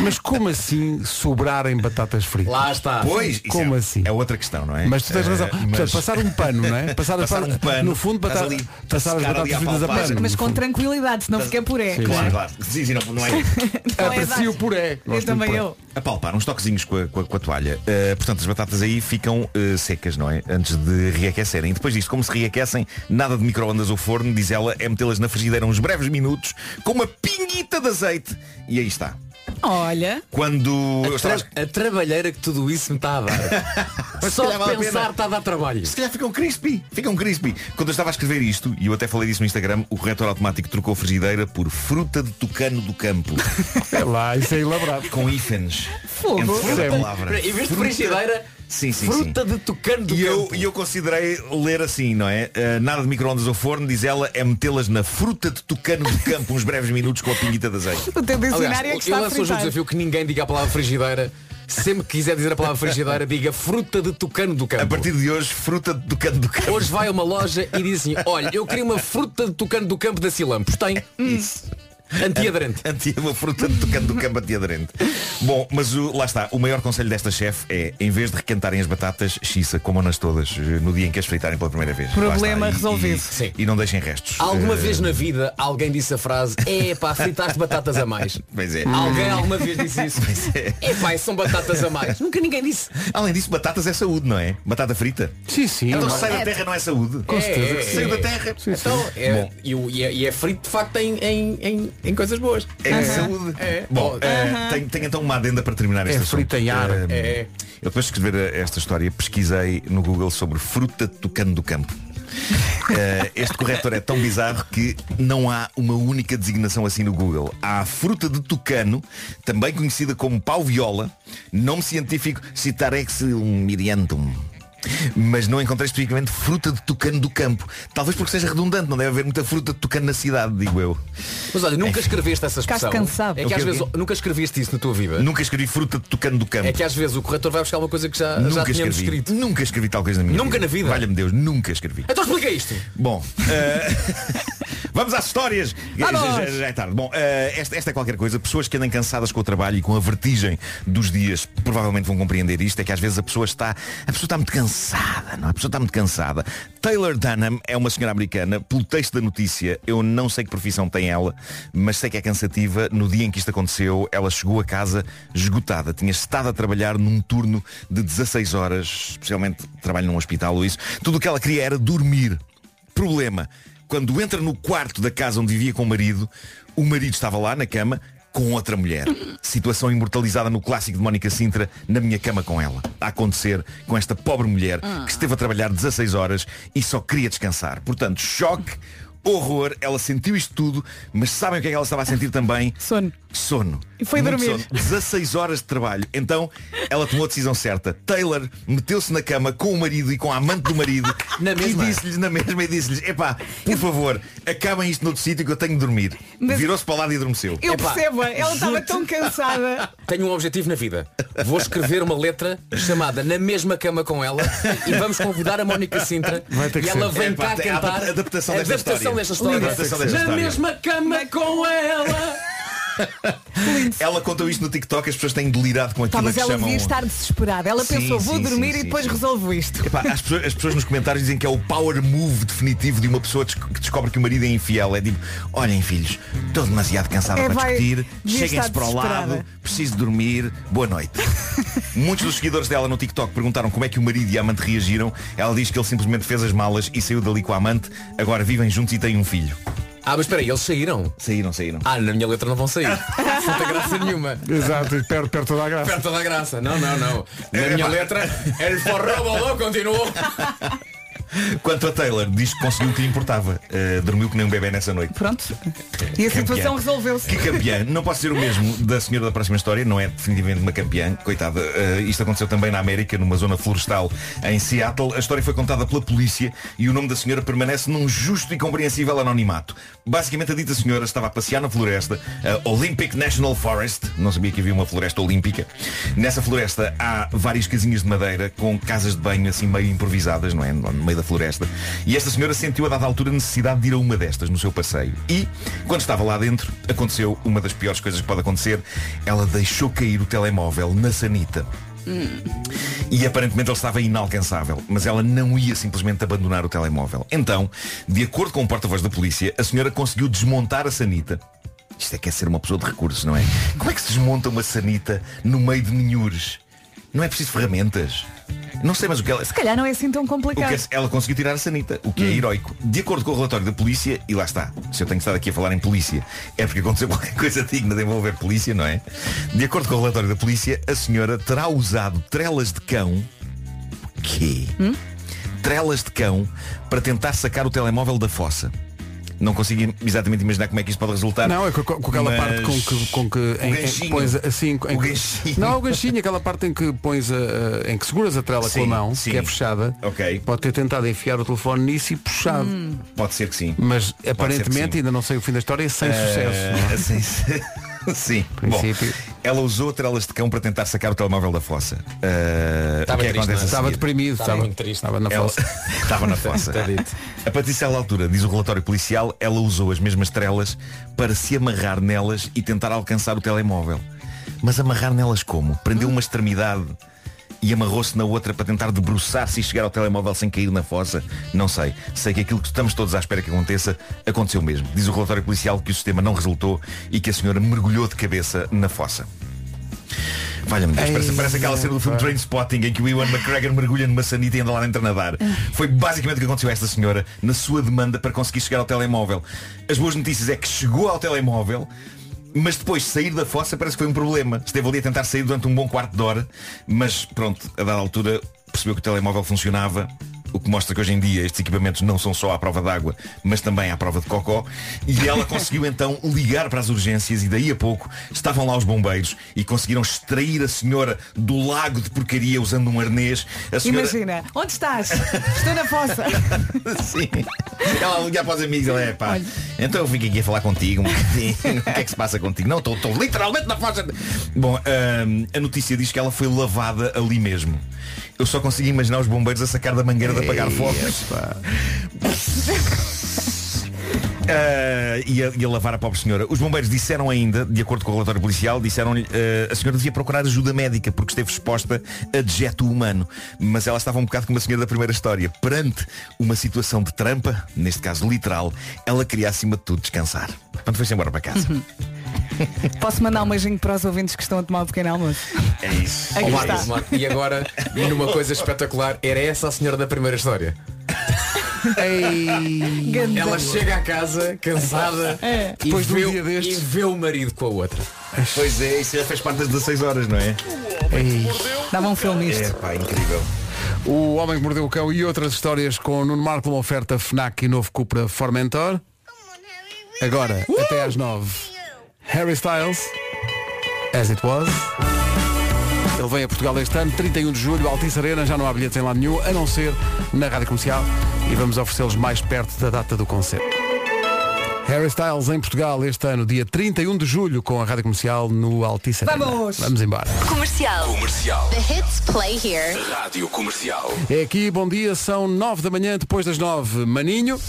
mas como assim sobrarem batatas fritas? Lá está. Pois, isso Como é, assim? É outra questão, não é? Mas tu tens Eh, razão. mas- Portanto, passar um pano, não é? Passar, Passar pa- um pano, No fundo, estás bata- ali, passar as batatas fritas a pano. Mas no com tranquilidade, senão fica puré. Sim, claro. Claro, claro. Sim, sim, não, não é. Aprecio o puré. Eu Gosto também eu. Apalpar uns toquezinhos com a, com a- com a toalha. Uh, portanto, as batatas aí ficam uh, secas, não é? Antes de reaquecerem. E depois disto, como se reaquecem, nada de micro-ondas ou forno, diz ela, é metê-las na frigideira uns breves minutos, com uma pinguita de azeite. E aí está. Olha. Quando A, estava tra- a trabalheira que tudo isso me está a dar. Mas Só de pensar está a dar trabalho. Se calhar ficam crispy, ficam crispy. Quando eu estava a escrever isto, e eu até falei disso no Instagram, o corretor automático trocou frigideira por fruta de tucano do campo. É lá, isso é elaborado. com hífenes. Fogo. Entre cada Sim. palavra. Em vez de frigideira, Sim, sim, fruta sim. de tucano do E eu, campo. e eu considerei ler assim, não é? Uh, nada de micro-ondas ou forno, diz ela, é metê-las na fruta de tucano do campo uns breves minutos com a pinguita de azeite. O teu dicionário Aliás, é que eu está lanço hoje o desafio que ninguém diga a palavra frigideira. Sempre que quiser dizer a palavra frigideira, diga fruta de tucano do campo. A partir de hoje, fruta de tucano do campo. Hoje vai a uma loja e diz assim, olha, eu queria uma fruta de tucano do campo da Cilampos. Tem. Isso. Antiaderente. Anti, uma fruta tucano do campo antiaderente. Bom, mas o, lá está. O maior conselho desta chefe é, em vez de requentarem as batatas, xiça, comam-nas todas eh, no dia em que as fritarem pela primeira vez. Problema está. E- resolvido. E, Sim. e não deixem restos. Alguma Eh, vez na vida alguém disse a frase É pá, fritaste batatas a mais Pois é. Alguém alguma vez disse isso É pá, são batatas a mais Nunca ninguém disse Além disso, batatas é saúde, não é? Batata frita. Sim, sim. Então se sai da terra não é saúde. Com certeza que Saiu da terra. Então, é, Bom. e, e é, e é frito de facto em, em, em, em coisas boas É saúde. É. Bom, eh, tenho, tenho então uma adenda para terminar este É frita em ar. Eh, É. Eu depois de escrever eh, esta história pesquisei no Google sobre fruta de tucano do campo. Eh, este corretor é tão bizarro que não há uma única designação assim no Google. Há a fruta de tucano, também conhecida como pau viola, nome científico Citarex miriantum. Mas não encontrei especificamente fruta de tucano do campo. Talvez porque seja redundante, não deve haver muita fruta de tucano na cidade, digo eu. Mas olha, nunca escreveste essa expressão cansado. É que quê, às vezes nunca escreveste isso na tua vida Nunca escrevi fruta de tucano do campo. É que às vezes o corretor vai buscar uma coisa que já, já Nunca tínhamos escrevi. escrito Nunca escrevi tal coisa na minha Nunca na vida? Valha-me Deus, nunca escrevi. Então explica isto Bom, eh, Vamos às histórias. Já, já- já é tarde. Bom, eh, esta, esta é qualquer coisa. Pessoas que andem cansadas com o trabalho e com a vertigem dos dias provavelmente vão compreender isto. É que às vezes a pessoa está. A pessoa está muito cansada, não? é? A pessoa está muito cansada. Taylor Dunham é uma senhora americana. Pelo texto da notícia, eu não sei que profissão tem ela, mas sei que é cansativa. No dia em que isto aconteceu, ela chegou a casa esgotada. Tinha estado a trabalhar num turno de 16 horas, especialmente trabalho num hospital ou isso. Tudo o que ela queria era dormir. Problema. Quando entra no quarto da casa onde vivia com o marido, o marido estava lá na cama com outra mulher. Situação imortalizada no clássico de Mónica Sintra, na minha cama com ela. A acontecer com esta pobre mulher que esteve a trabalhar 16 horas e só queria descansar. Portanto, choque, horror, ela sentiu isto tudo, mas sabem o que é que ela estava a sentir também? Sono. Sono. E foi Muito dormir. sono. 16 horas de trabalho. Então, ela tomou a decisão certa. Taylor meteu-se na cama com o marido e com a amante do marido Na mesma? e disse-lhes na mesma e disse-lhes, epá, por favor, acabem isto noutro sítio que eu tenho de dormir. Mas- Virou-se para o lado e adormeceu. Eu Epá, percebo, ela estava tão cansada. Tenho um objetivo na vida. Vou escrever uma letra chamada Na Mesma Cama com ela e vamos convidar a Mónica Sintra Vai ter que e ela ser. vem Epá, cá a adaptação a desta adaptação história. desta história. Adaptação desta Na mesma cama com ela. Ela contou isto no TikTok, as pessoas têm delirado com aquilo mas que ela chamam... devia estar desesperada. Ela Sim, pensou, vou sim, dormir sim, e depois resolvo isto. Epá, as, pessoas, as pessoas nos comentários dizem que é o power move definitivo de uma pessoa que descobre que o marido é infiel. É tipo, olhem filhos, estou demasiado cansada É, para vai- discutir, cheguem-se para o lado, preciso dormir, boa noite. Muitos dos seguidores dela no TikTok perguntaram como é que o marido e a amante reagiram. Ela diz que ele simplesmente fez as malas e saiu dali com a amante. Agora vivem juntos e têm um filho. Ah, mas espera aí, eles saíram. Saíram, saíram. Ah, na minha letra não vão sair. Não tem graça nenhuma. Exato, e perde, perde toda a graça. Perto da graça. Não, não, não. Na minha letra, el forró boló continuou. Quanto a Taylor, diz que conseguiu o que lhe importava. Uh, dormiu que nem um bebê nessa noite. Pronto. E a situação resolveu-se. Que campeã. Não posso ser o mesmo da senhora da próxima história, não é definitivamente uma campeã, coitada. Uh, isto aconteceu também na América, numa zona florestal em Seattle. A história foi contada pela polícia e o nome da senhora permanece num justo e compreensível anonimato. Basicamente a dita senhora estava a passear na floresta, a Olympic National Forest, não sabia que havia uma floresta olímpica. Nessa floresta há várias casinhas de madeira com casas de banho assim meio improvisadas, não é? No meio da floresta. E esta senhora sentiu a dada altura necessidade de ir a uma destas no seu passeio. E, quando estava lá dentro, aconteceu uma das piores coisas que pode acontecer. Ela deixou cair o telemóvel na sanita. E aparentemente ele estava inalcançável, mas ela não ia simplesmente abandonar o telemóvel. Então, de acordo com o porta-voz da polícia, a senhora conseguiu desmontar a sanita. Isto é que é ser uma pessoa de recursos, não é? Como é que se desmonta uma sanita no meio de ninhures? Não é preciso ferramentas. Não sei, mas o que ela. Se calhar não é assim tão O que complicado. é- ela conseguiu tirar a sanita, o que é heroico. De acordo com o relatório da polícia, e lá está, se eu tenho estado aqui a falar em polícia, é porque aconteceu qualquer coisa digna de envolver polícia, não é? De acordo com o relatório da polícia, a senhora terá usado trelas de cão. O quê? Trelas de cão para tentar sacar o telemóvel da fossa. Não consigo exatamente imaginar como é que isto pode resultar. Não, é com, com aquela mas- parte com que, com que em, em pões assim. Em O ganchinho. Não, o ganchinho, aquela parte em que pões a, em que seguras a trela com a Sim, mão, sim. que é fechada. Ok. Pode ter tentado enfiar o telefone nisso e puxado. Pode ser que sim. Mas que aparentemente, sim. ainda não sei o fim da história, sem Eh, sucesso. sim, sim. Bom, Princípio. ela usou trelas de cão para tentar sacar o telemóvel da fossa. Eh, Estava o que é triste, é? a Estava deprimido, Estava estava, muito triste. estava na Ela fossa. estava na fossa. A Patrícia altura, diz o relatório policial, ela usou as mesmas trelas para se amarrar nelas e tentar alcançar o telemóvel. Mas amarrar nelas como? Prendeu uma extremidade e amarrou-se na outra para tentar debruçar-se e chegar ao telemóvel sem cair na fossa? Não sei. Sei que aquilo que estamos todos à espera que aconteça, aconteceu mesmo. Diz o relatório policial que o sistema não resultou e que a senhora mergulhou de cabeça na fossa. Valha-me Deus, parece, parece aquela cena do filme pá. Trainspotting em que o Ewan McGregor mergulha numa sanita e anda lá dentro a nadar. Foi basicamente o que aconteceu a esta senhora na sua demanda para conseguir chegar ao telemóvel. As boas notícias é que chegou ao telemóvel, mas depois sair da fossa parece que foi um problema. Esteve ali a tentar sair durante um bom quarto de hora, mas pronto, a dada altura percebeu que o telemóvel funcionava. O que mostra que hoje em dia estes equipamentos não são só à prova d'água, mas também à prova de cocó. E ela conseguiu então ligar para as urgências e daí a pouco estavam lá os bombeiros e conseguiram extrair a senhora do lago de porcaria usando um arnês. A senhora... Imagina, onde estás? Estou na fossa. Sim. Ela a ligar para os amigos, ela é pá. Então eu vim aqui a falar contigo um bocadinho. O que é que se passa contigo? Não, estou estou literalmente na fossa. Bom, hum, a notícia diz que ela foi lavada ali mesmo. Eu só consigo imaginar os bombeiros a sacar da mangueira de apagar fogos. Ah, ia, ia lavar a pobre senhora. Os bombeiros disseram ainda, de acordo com o relatório policial, disseram-lhe ah, a senhora devia procurar ajuda médica porque esteve exposta a dejeto humano. Mas ela estava um bocado como a senhora da primeira história. Perante uma situação de trampa, neste caso literal, ela queria acima de tudo descansar. Portanto foi-se embora para casa. Posso mandar um beijinho para os ouvintes que estão a tomar o pequeno almoço? É isso. Aqui Ó, está. Marcos, E agora, numa coisa espetacular, era essa a senhora da primeira história. Ganda. Ela chega à casa, cansada, É. e, Depois de um vê, dia e destes. vê o marido com a outra. Pois é, isso já fez parte das 16 horas, não é? Dava um filme isto. É pá, incrível. O Homem que Mordeu o Cão e outras histórias com Nuno Marco, uma oferta FNAC e novo Cupra Formentor. Agora, até às nove, Harry Styles, As It Was. Ele vem a Portugal este ano, 31 de julho, Altice Arena, já não há bilhetes em lado nenhum, a não ser na Rádio Comercial e vamos oferecê-los mais perto da data do concerto. Harry Styles em Portugal este ano, dia 31 de julho, com a Rádio Comercial no Altice Arena. Vamos! Vamos embora. Comercial. Comercial. The hits play here. Rádio Comercial. É aqui, bom dia, são 9 da manhã, depois das 9, Maninho.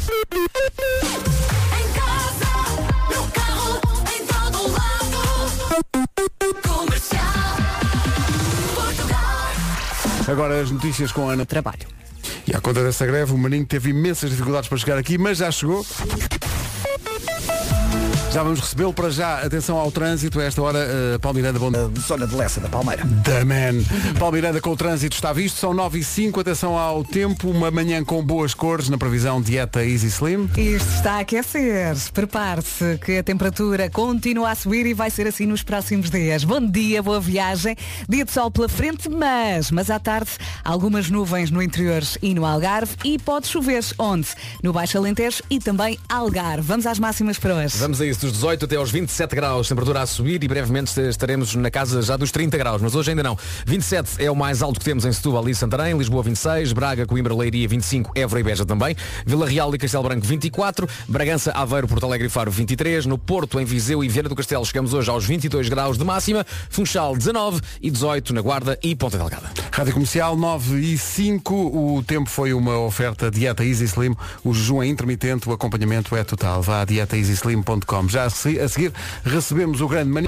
Agora as notícias com a Ana. Trabalho. E à conta dessa greve, o Maninho teve imensas dificuldades para chegar aqui, mas já chegou. Já vamos recebê-lo para já. Atenção ao trânsito. A esta hora, uh, Paulo Miranda, bom Uh, Zona de Lessa da Palmeira. The man. Paulo Miranda com o trânsito está visto. São 9 e 5 Atenção ao tempo. Uma manhã com boas cores na previsão Dieta Easy Slim. Isto está a aquecer. Prepare-se que a temperatura continua a subir e vai ser assim nos próximos dias. Bom dia, boa viagem. Dia de sol pela frente, mas, mas à tarde, algumas nuvens no interior e no Algarve e pode chover. Onde? No Baixo Alentejo e também Algarve. Vamos às máximas para hoje. Vamos a isso, dos 18 até aos 27 graus, temperatura a subir e brevemente estaremos na casa já dos 30 graus, mas hoje ainda não. 27 é o mais alto que temos em Setúbal e Santarém, Lisboa 26, Braga, Coimbra, Leiria 25, Évora e Beja também, Vila Real e Castelo Branco 24, Bragança, Aveiro, Porto Alegre e Faro 23, no Porto, em Viseu e Viana do Castelo chegamos hoje aos 22 graus de máxima, Funchal 19 e 18 na Guarda e Ponta Delgada. Rádio Comercial 9 e 5. O tempo foi uma oferta Dieta Easy Slim. O jejum é intermitente, o acompanhamento é total. Vá a dietaeasyslim.com. Já a se- a seguir recebemos o grande mani...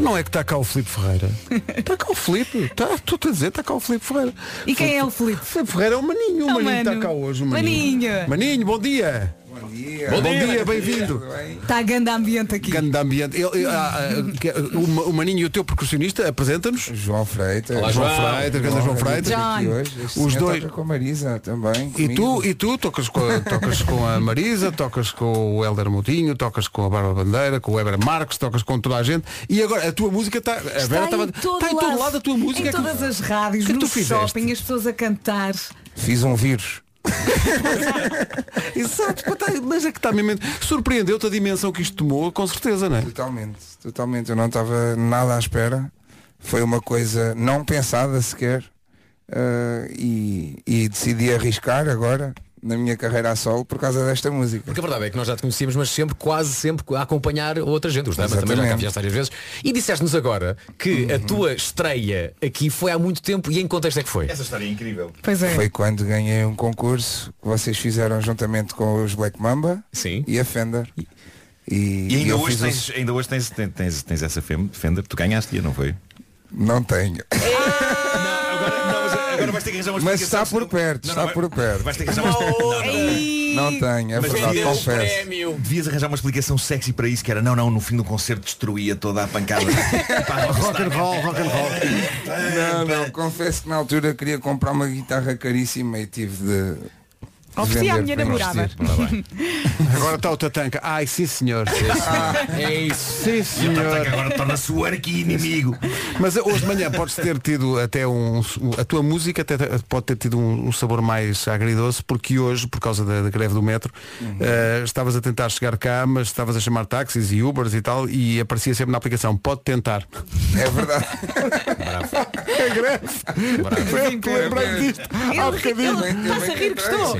Não é que está cá o Filipe Ferreira. Está cá o Filipe. Está, estou a dizer, está cá o Filipe Ferreira. E quem é o Filipe? Filipe Ferreira é o Maninho. O É Maninho está cá hoje. O Maninho. Maninho, bom dia. Bom dia. Bom dia, bem-vindo. Está a grande ambiente aqui. Grande ambiente. Ele- ah, ah, o, o Maninho e o teu percussionista, apresenta-nos. João Freitas. Olá, João João. Freitas, grande João Freitas. John. Os dois- com a Marisa também. E tu, comigo. e tu tocas com, a, tocas com a Marisa, tocas com o Helder Moutinho, tocas com a Bárbara Bandeira, com o Weber Marques, tocas com toda a gente. E agora a tua música está. A Vera Está estava. em todo, está em todo lado a tua música. Em todas as rádios, que no shopping, as pessoas a cantar. Fiz um vírus. Exato, tá- mas é que está mesmo. Surpreendeu-te a dimensão que isto tomou, com certeza, não é? Totalmente. Totalmente. Eu não estava nada à espera. Foi uma coisa não pensada sequer. Ah, e, e decidi arriscar agora na minha carreira a solo por causa desta música. Porque a verdade é que nós já te conhecíamos, mas sempre, quase sempre, a acompanhar outra gente. Os Dama também já cá vieste várias vezes. E disseste-nos agora que a tua estreia aqui foi há muito tempo e em que contexto é que foi? Essa história é incrível. Pois é. Foi quando ganhei um concurso que vocês fizeram juntamente com os Black Mamba Sim. e a Fender. E, E ainda eu hoje, tens, o- ainda hoje tens, tens, tens, essa Fender, tu ganhaste, não foi? Não tenho. Agora, vais ter que arranjar uma Mas está por perto, Não, está por perto. Vais ter que arranjar uma não, não. Não tenho, é Mas verdade, devias- confesso. Devias arranjar uma explicação sexy para isso, que era não, não, no fim do concerto destruía toda a pancada. Rock and roll, rock and roll. Não, não, confesso que na altura queria comprar uma guitarra caríssima e tive de. Ofereci à minha namorada. Agora está o Tatanca. Ai, sim senhor. É isso. Sim E o senhor. Agora torna-se o arqui-inimigo. Mas hoje de manhã podes ter tido até um. A tua música até pode ter tido um, sabor mais agridoce, porque hoje, por causa da, da greve do metro, eh, estavas a tentar chegar cá, mas estavas a chamar táxis e Ubers e tal, e aparecia sempre na aplicação. Pode tentar. É verdade. É greve. Foi, lembrei disto. Há bocadinho. está-se a rir, gostou.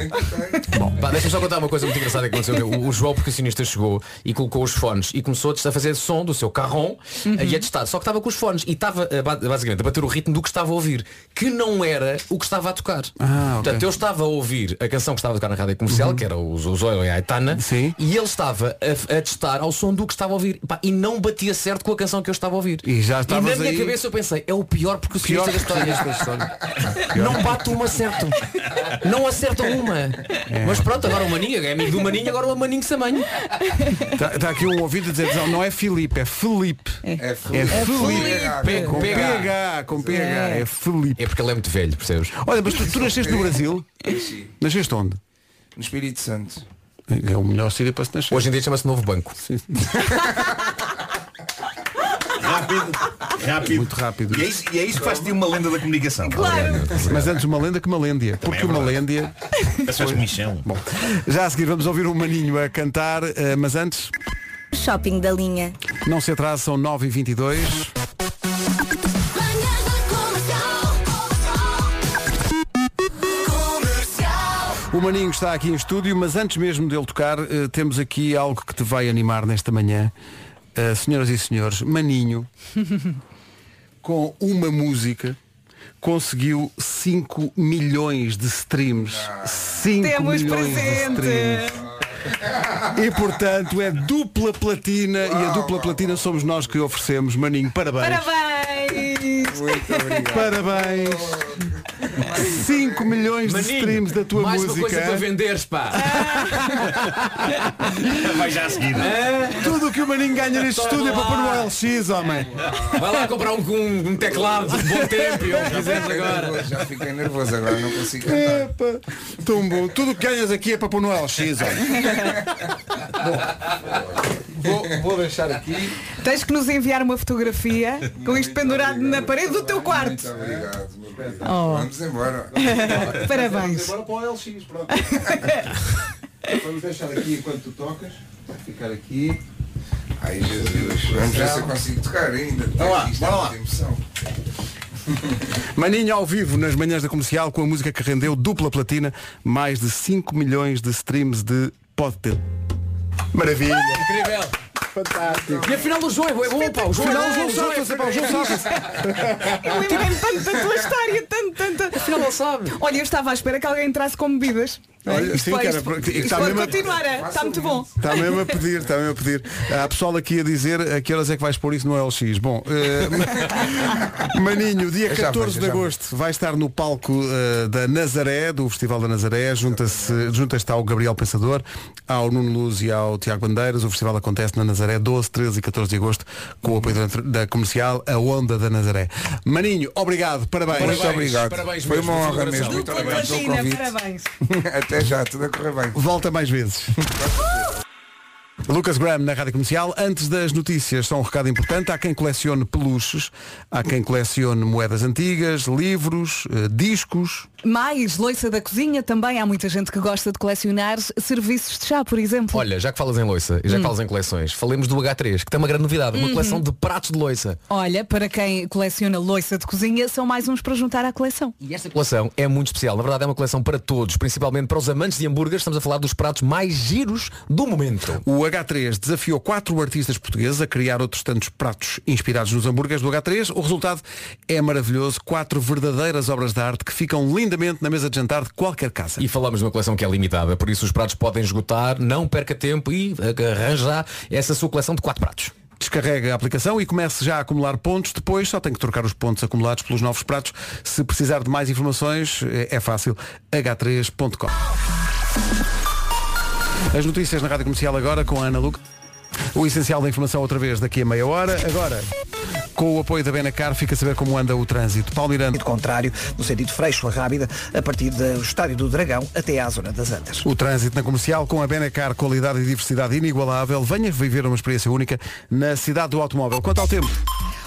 Pá, Deixa-me só contar uma coisa muito engraçada que aconteceu. O, o João percussionista chegou e colocou os fones e começou a fazer som do seu carrom Uhum. eh, e a testar. Só que estava com os fones e estava eh, ba- basicamente a bater o ritmo do que estava a ouvir, que não era o que estava a tocar. Ah, ok. Portanto, eu estava a ouvir a canção que estava a tocar na rádio comercial, que era o Zozoio e a Aitana, e ele estava a, a testar ao som do que estava a ouvir. Pá, e não batia certo com a canção que eu estava a ouvir. E já na estavas minha aí- cabeça eu pensei, é o pior percussionista Pior da história. história. Não bate uma certo. Não acertam uma. É. Mas pronto, agora o Maninho é amigo do Maninho, agora o Maninho Samanho. Está tá aqui um ouvido a dizer, não, não é Filipe, é Felipe. É É Felipe. Felipe. Com PH. Com PH. É Felipe. É porque ele é muito velho, percebes? Olha, mas tu, tu nasceste no Brasil? Nasceste onde? No Espírito Santo. É o melhor sítio para se nascer. Hoje em dia chama-se Novo Banco. Rápido, rápido. Muito rápido. E é isso, e é isso que faz de uma lenda da comunicação. Mas antes uma lenda que uma lêndia. Porque é uma lêndia. Essas michão. Bom, já a seguir vamos ouvir o Maninho a cantar, eh, mas antes, Shopping da linha. não se atrasa, são 9h22. Manhãs da Comercial. O Maninho está aqui em estúdio, mas antes mesmo dele tocar, eh, temos aqui algo que te vai animar nesta manhã. Eh, senhoras e senhores, Maninho, com uma música, conseguiu 5 milhões de streams. 5 Temos milhões de presente. streams. E portanto é dupla platina e a dupla platina somos nós que oferecemos. Maninho, parabéns. Parabéns! Muito obrigado. Parabéns. 5 milhões de Maninho, streams da tua mais música. uma coisa para venderes, pá. Vai já a seguir. Tudo o que o Maninho ganha neste estúdio é para pôr no LX, homem. Vai lá comprar um, um, um teclado de bom tempo e quiseres Fiquei agora. nervoso, Já fiquei nervoso agora, não consigo cantar. Epa, tão bom. Tudo o que ganhas aqui é para pôr no LX, homem. Vou, vou deixar aqui. Tens que nos enviar uma fotografia com isto pendurado na parede do teu quarto. Muito obrigado. Oh. Vamos embora. Parabéns. Agora para o LX, pronto. Vamos deixar aqui enquanto tu tocas. Vai ficar aqui. Ai Jesus, vamos ver se eu consigo tocar ainda. Bora lá, é bora lá. emoção. Maninho ao vivo nas manhãs da comercial com a música que rendeu dupla platina, mais de 5 milhões de streams de Pode ter. Maravilha. Incrível. Fantástico. E afinal o João é bom, é pá. O João Afinal, é o João o safa-se, pá, o João safa-se. Eu lembrei-me tanto da tua história, tanto, tanto. Afinal ele sabe. Olha, eu estava à espera que alguém entrasse com bebidas. Olha, sim, isto está pode mesmo a- continuar, é? está muito bom. Está mesmo a pedir, está mesmo a pedir. Há pessoal aqui a dizer a que horas é que vais pôr isso no LX. Bom, eh, Maninho, dia Eu já 14 vejo, de agosto vai estar no palco eh, da Nazaré, do Festival da Nazaré. Junta-se junta ao Gabriel Pensador, ao Nuno Luz e ao Tiago Bandeiras. O festival acontece na Nazaré 12, 13 e 14 de agosto com o apoio da, da comercial A Onda da Nazaré. Maninho, obrigado, parabéns. Muito obrigado. parabéns Foi uma honra mesmo. Muito obrigado pelo convite. parabéns. Até já, tudo a correr bem. Volta mais vezes. Lucas Graham na Rádio Comercial. Antes das notícias, só um recado importante. Há quem colecione peluches, há quem colecione moedas antigas, livros, eh, discos. Mais loiça da cozinha, também há muita gente que gosta de colecionar serviços de chá, por exemplo. Olha, já que falas em loiça e já que falas em coleções, falemos do H3, que tem uma grande novidade, uma coleção de pratos de loiça. Olha, para quem coleciona loiça de cozinha, são mais uns para juntar à coleção. E esta coleção é muito especial. Na verdade é uma coleção para todos, principalmente para os amantes de hambúrgueres. Estamos a falar dos pratos mais giros do momento. O H3 desafiou quatro artistas portugueses a criar outros tantos pratos inspirados nos hambúrgueres do H3. O resultado é maravilhoso. Quatro verdadeiras obras de arte que ficam lindamente na mesa de jantar de qualquer casa. E falamos de uma coleção que é limitada, por isso os pratos podem esgotar, não perca tempo e arranja essa sua coleção de quatro pratos. Descarrega a aplicação e comece já a acumular pontos. Depois só tem que trocar os pontos acumulados pelos novos pratos. Se precisar de mais informações, é é fácil. h3.com. As notícias na Rádio Comercial agora com a Ana Luca. O essencial da informação outra vez daqui a meia hora. Agora, com o apoio da Benacar, fica a saber como anda o trânsito. Paulo Miranda. Sentido contrário, no sentido freixo a rábida, a partir do estádio do Dragão até à zona das Antas. O trânsito na comercial com a Benacar, qualidade e diversidade inigualável. Venha viver uma experiência única na cidade do automóvel. Quanto ao tempo?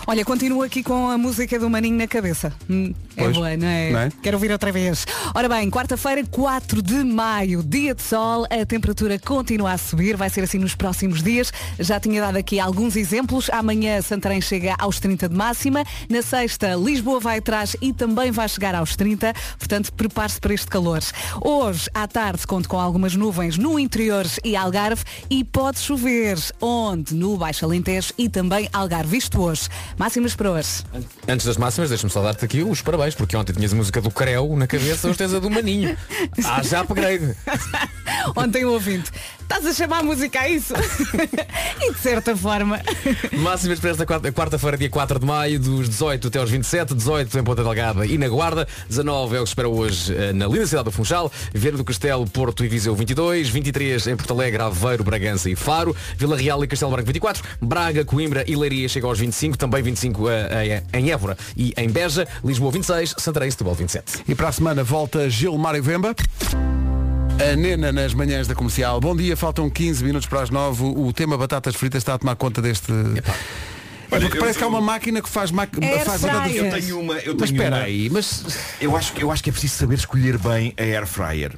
Olha, continuo aqui com a música do Maninho na cabeça. Hum, é Pois, boa, não é? não é? Quero ouvir outra vez. Ora bem, quarta-feira, 4 de maio, dia de sol, a temperatura continua a subir, vai ser assim nos próximos dias. Já tinha dado aqui alguns exemplos. Amanhã Santarém chega aos 30 de máxima. Na sexta, Lisboa vai atrás e também vai chegar aos 30. Portanto, prepare-se para este calor. Hoje, à tarde, conto com algumas nuvens no interior e Algarve e pode chover. Onde? No Baixo Alentejo e também Algarve. Isto hoje. Máximas para hoje. Antes das máximas, deixa-me só dar-te aqui os parabéns, porque ontem tinhas a música do Creu na cabeça, hoje tens a do Maninho. Ah, já upgrade. Ontem o ouvinte. Estás a chamar a música a isso? e de certa forma. Máximas para esta quarta- quarta-feira, dia 4 de maio, dos 18 até aos 27, 18 em Ponta Delgada e na Guarda, 19 é o que se espera hoje eh, na linda cidade do Funchal, Vieira do Castelo, Porto e Viseu 22, 23 em Porto Alegre, Aveiro, Bragança e Faro, Vila Real e Castelo Branco 24, Braga, Coimbra e Leiria chega aos 25, também 25 eh, em Évora e em Beja, Lisboa 26, Santarém e Setúbal 27. E para a semana volta Gilmário Vemba. A Nena nas manhãs da comercial. Bom dia, faltam 15 minutos para as 9. O tema batatas fritas está a tomar conta deste. Olha, Porque eu- parece que há eu- uma máquina que faz, ma... Air faz batatas Eu fritas. tenho uma. Eu Mas tenho espera uma- aí, mas Eu acho, eu acho que é preciso saber escolher bem a air fryer.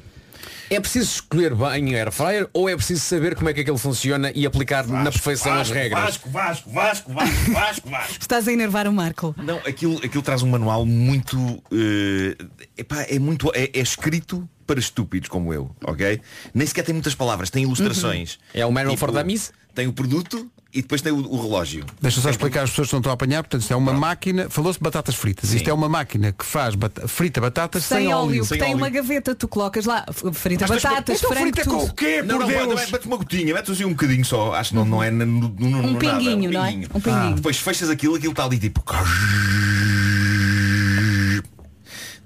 É preciso escolher bem a air fryer ou é preciso saber como é que aquele funciona e aplicar na perfeição as regras? Vasco, Vasco, Vasco, Vasco, Vasco, Vasco. Estás a enervar o Marco. Não, aquilo, aquilo traz um manual muito. eh, epá, é muito. É, é escrito para estúpidos como eu, ok? Nem sequer tem muitas palavras, tem ilustrações. É o manual for Tipo, dummies? Tem o produto e depois tem o, o relógio. deixa só explicar às pessoas que não estão a apanhar. Portanto, isto é uma máquina. Falou-se de batatas fritas. Isto Sim. é uma máquina que faz bata- frita batatas sem, Sem óleo, sem que tem óleo. uma gaveta, tu colocas lá f- frita Mas batatas, Então frango, frita com tudo. o quê, Não, por não, Deus? mete- mete uma gotinha, mete assim um bocadinho só. Acho que não, não é no, no, no, Um no pinguinho, nada, não é? Um pinguinho. Depois fechas aquilo, aquilo está ali tipo.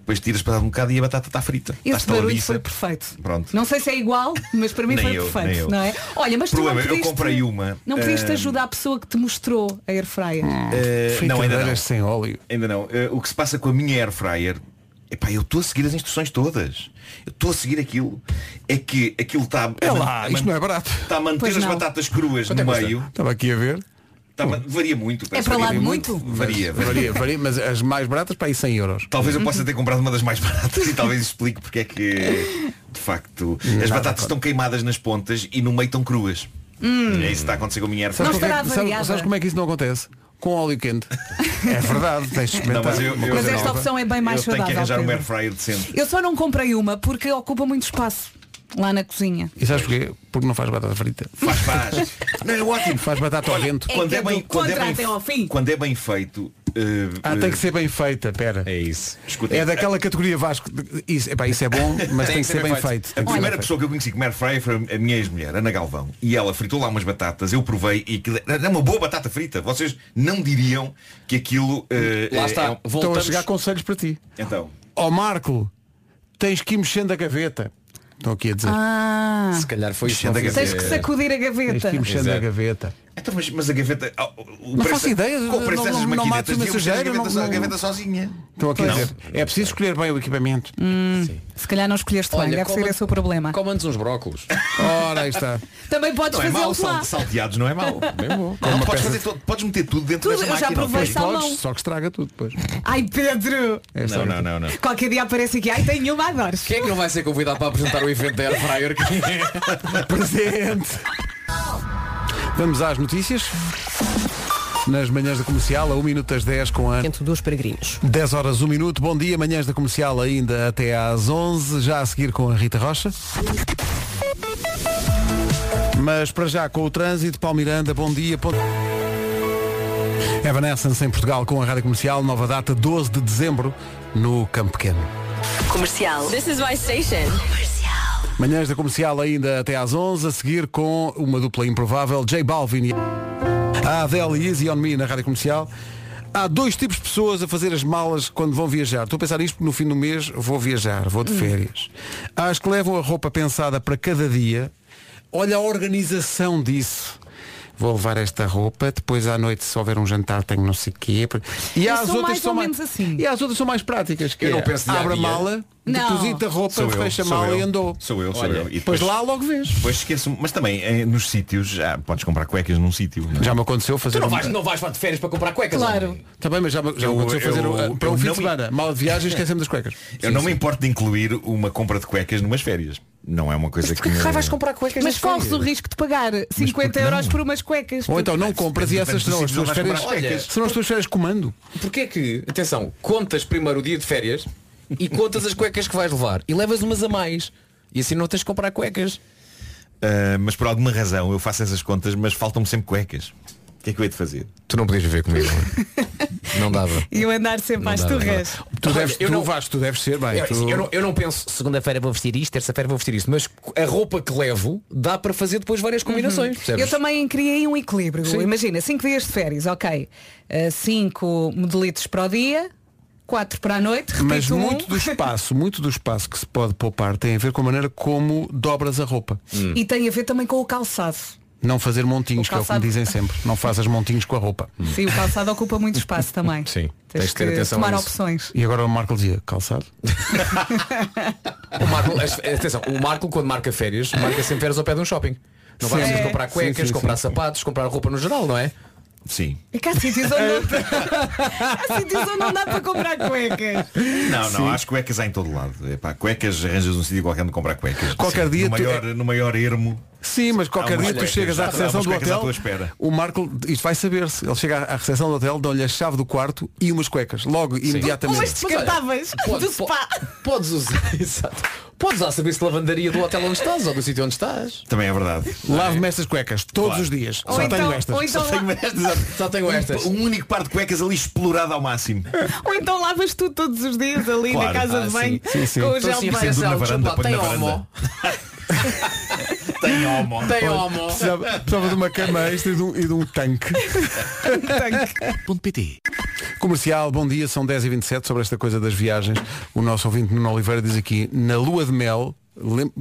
Depois tiras para dar um bocado e a batata está frita. Esse está barulho foi perfeito. Pronto. Não sei se é igual, mas para mim foi eu, perfeito, não é? Olha, mas tu Problema, não eu comprei uma, Não pediste ah, ajuda à pessoa que te mostrou a air fryer. Eh, não, ainda não. Sem óleo. Ainda não. Eh, o que se passa com a minha air fryer Epá, eu estou a seguir as instruções todas. Eu estou a seguir aquilo. É que aquilo está. É lá, isto não é barato. Está a manter Pois as batatas cruas Quanto é no custa? meio. Estava aqui a ver. Man- varia muito. É parece para que lá de muito? Varia, varia. Varia, varia, mas as mais baratas para aí 100 euros. Talvez eu possa ter comprado uma das mais baratas e talvez explique porque é que de facto as Nada batatas estão queimadas nas pontas e no meio estão cruas. É isso que está a acontecer com a minha air Não estará sabes, variada. sabes como é que isso não acontece? Com óleo quente. É verdade, tens de experimentar. Não, mas eu- uma eu- coisa Mas esta nova. opção é bem mais eu tenho que saudável. arranjar uma air fryer decente. Eu só não comprei uma porque ocupa muito espaço lá na cozinha. E sabes porquê? Porque não faz batata frita. Faz, faz. Não, é ótimo. Faz batata ao vento. Quando que é é bem, do quando é bem, até ao fim. quando é bem feito. eh, Ah, tem que ser bem feita, pera. É isso. escuta, É daquela categoria Vasco. Isso, epá, isso é bom, mas tem, que ser bem feito. Tem A que primeira bem pessoa que eu conheci com air fryer foi a minha ex-mulher, Ana Galvão. E ela fritou lá umas batatas, eu provei e aquilo era uma boa batata frita. Vocês não diriam que aquilo. eh, Lá eh, está. é feito. Estão a chegar conselhos para ti. Então. Ó Marco, tens que ir mexendo a gaveta. Estão aqui a dizer. Ah, Se calhar foi isso. Mexendo a gaveta. tens que sacudir a Tens gaveta. que ir mexendo Exato. a gaveta. Então, mas, mas a gaveta. ah, o Não preço- faço ideia, Com o preço não- dessas não- não maquinetas, mato uma deviam mexer a sujeira, gaveta, não- a não- gaveta sozinha. Estão aqui a Não. dizer. É preciso escolher bem o equipamento. Se calhar não escolheste bem, Olha, deve ser esse o problema. Coma-nos uns brócolos. Ora, aí está. Também podes Não é lá. sal- salteados não é mau. Bem bom. Não, podes, fazer todo- podes meter tudo dentro Tudo, dessa já máquina. provei salmão. Só que estraga tudo depois. Ai Pedro! É Não, não, não, não. Qualquer dia aparece aqui, ai tenho uma, adores. Quem é que não vai ser convidado para apresentar o evento da Air Fryer? Presente. Vamos às notícias. Nas manhãs da comercial, a 1 minuto das 10 com a Entre dos peregrinos. 10 horas 1 minuto. Bom dia, manhãs da comercial ainda até às 11, já a seguir com a Rita Rocha. Mas para já com o trânsito, Paulo Miranda, bom dia. Evanescence em Portugal com a Rádio Comercial, nova data 12 de dezembro no Campo Pequeno. Comercial. This is my station. Manhãs da comercial ainda até às 11, a seguir com uma dupla improvável, J Balvin e a Adele e Easy On Me na rádio comercial. Há dois tipos de pessoas a fazer as malas quando vão viajar. Estou a pensar nisto porque no fim do mês vou viajar, vou de férias. Há as que levam a roupa pensada para cada dia. Olha a organização disso. Vou levar esta roupa, depois à noite se houver um jantar tenho não sei o quê. E Eu há as sou outras mais que são ou mais menos assim. E as outras são mais práticas, que Eu não é, penso dia a abre a dia. mala, Não. deposita a roupa, Sou eu, fecha a sou mala eu. e andou. Sou eu, sou Olha, eu. E Depois lá logo vês. Depois esqueço, mas também eh, nos sítios já podes comprar cuecas num sítio. não é? Já me aconteceu fazer Tu não um- vais, não vais para de férias para comprar cuecas. Claro. homem. Bem, mas já, me- já me Eu- aconteceu fazer eu- uh, para um fim não de me- semana. Mal de viagem esquecemos das cuecas. Eu não me importo de incluir uma compra de cuecas numas férias. Não é uma coisa que. Porquê que me- raio vais comprar cuecas Mas corres o risco de pagar 50 porque euros não? por umas cuecas. Ou então não compras e essas serão as tuas férias. cuecas. Serão as tuas férias comando. Porquê que, atenção, contas primeiro o dia de férias e contas as cuecas que vais levar e levas umas a mais. E assim não tens de comprar cuecas. Ah, mas por alguma razão eu faço essas contas, mas faltam-me sempre cuecas. O que é que eu hei de fazer? Tu não podias viver comigo. não dava. E eu andar sempre Não às turras. Tu, deves, eu tu não- Vasco, tu deves ser bem. Eu, tu- eu não, eu não penso, segunda-feira vou vestir isto, terça-feira vou vestir isto, mas a roupa que levo dá para fazer depois várias combinações. percebes? Eu também criei um equilíbrio. Sim. Imagina, 5 dias de férias, ok. 5 modelitos para o dia, 4 para a noite, Mas repito um. muito do espaço, muito do espaço que se pode poupar tem a ver com a maneira como dobras a roupa. E tem a ver também com o calçado. Não fazer montinhos, O que é o que me calçado- dizem sempre. Não fazes montinhos com a roupa. Sim, o calçado ocupa muito espaço também. Sim, Tens, tens de ter que atenção tomar opções. E agora o Marco dizia, calçado? O Marco, as- atenção, o Marco quando marca férias, marca sempre férias ao pé de um shopping. Não vai Sim. É. comprar cuecas, Sim, sim, comprar sim. sapatos, comprar roupa no geral, não é? Sim. É que há sítios onde não, dá para comprar cuecas. Não, não, acho cuecas há em todo lado. Epá, cuecas arranjas um sítio qualquer onde comprar cuecas. Qualquer Sim, dia no tu- maior, no maior ermo. Sim, mas qualquer dia tu chegas à recepção do hotel. tua espera. O Marco, isto vai saber-se. Ele chega à recepção do hotel, dão-lhe a chave do quarto e umas cuecas. Logo, imediatamente. Umas descartáveis Pode- do spa. po- Podes usar, exato. Podes usar serviço de lavandaria do hotel onde estás ou do sítio onde estás. Também é verdade. Lave-me estas cuecas todos Claro. os dias. Ou Só então- tenho estas. ou então Só tenho lá- estas. Só tenho estas. Um único par de cuecas ali explorado ao máximo. Ou então lavas tu todos os dias ali Claro. na casa Ah, de banho sim, sim. com o Então, gel de banho. na varanda, lá, tem homo. Tem homo. Tem homo. Precisava, precisava de uma cama extra e de um, e de um tanque. Ponto PT. Comercial, bom dia, são 10h27 sobre esta coisa das viagens. O nosso ouvinte Nuno Oliveira diz aqui, na lua de mel, lem-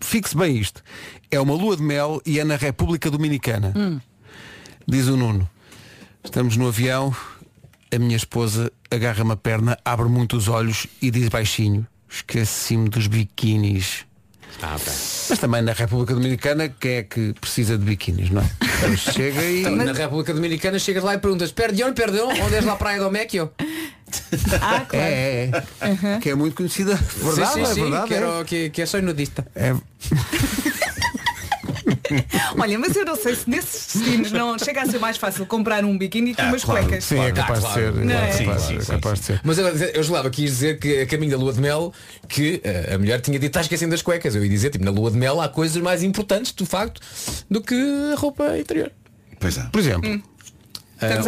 fixe bem isto, é uma lua de mel e é na República Dominicana. Diz o Nuno, estamos no avião, a minha esposa agarra-me a perna, abre muito os olhos e diz baixinho, esqueci-me dos biquinis. Ah, bem. Mas também na República Dominicana, quem é que precisa de biquinis, não é? Então chega e... Então, Na República Dominicana chegas lá e perguntas Perdão, perdão, onde és lá a praia do Méquio? Ah, claro. É, é, é. Que é muito conhecida. Verdade, sim, sim, é sim, verdade. que, é. era, que, que é só nudista. É, Olha, mas eu não sei se nesses destinos não chega a ser mais fácil comprar um biquíni que Ah, umas claro. cuecas. sim, é capaz de ser. Não é é? capaz, Sim, é sim, capaz de ser. Mas eu, eu gelava quis dizer que a caminho da lua de mel que eh, a mulher tinha dito está esquecendo das cuecas. Eu ia dizer, tipo, na lua de mel há coisas mais importantes, de facto, do que a roupa interior. Pois é. Por exemplo. Hum.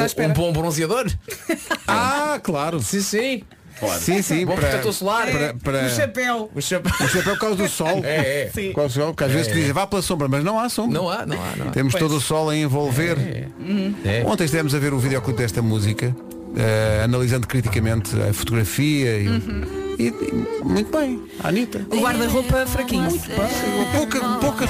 Espera. um bom bronzeador. Ah, claro. Sim, sim. Sim, sim. Bom para, protetor solar. para, para, O chapéu. O chapéu. o chapéu por causa do sol. É, é. Sim. Por causa do sol, que às vezes te dizem, vá pela sombra, mas não há sombra. Não há, não há, não há. Temos todo o sol a envolver. É. Ontem estivemos a ver o videoclipe desta música, eh, analisando criticamente a fotografia e, e- e muito bem. A Anitta. O guarda-roupa fraquinho. Pouca, pouca.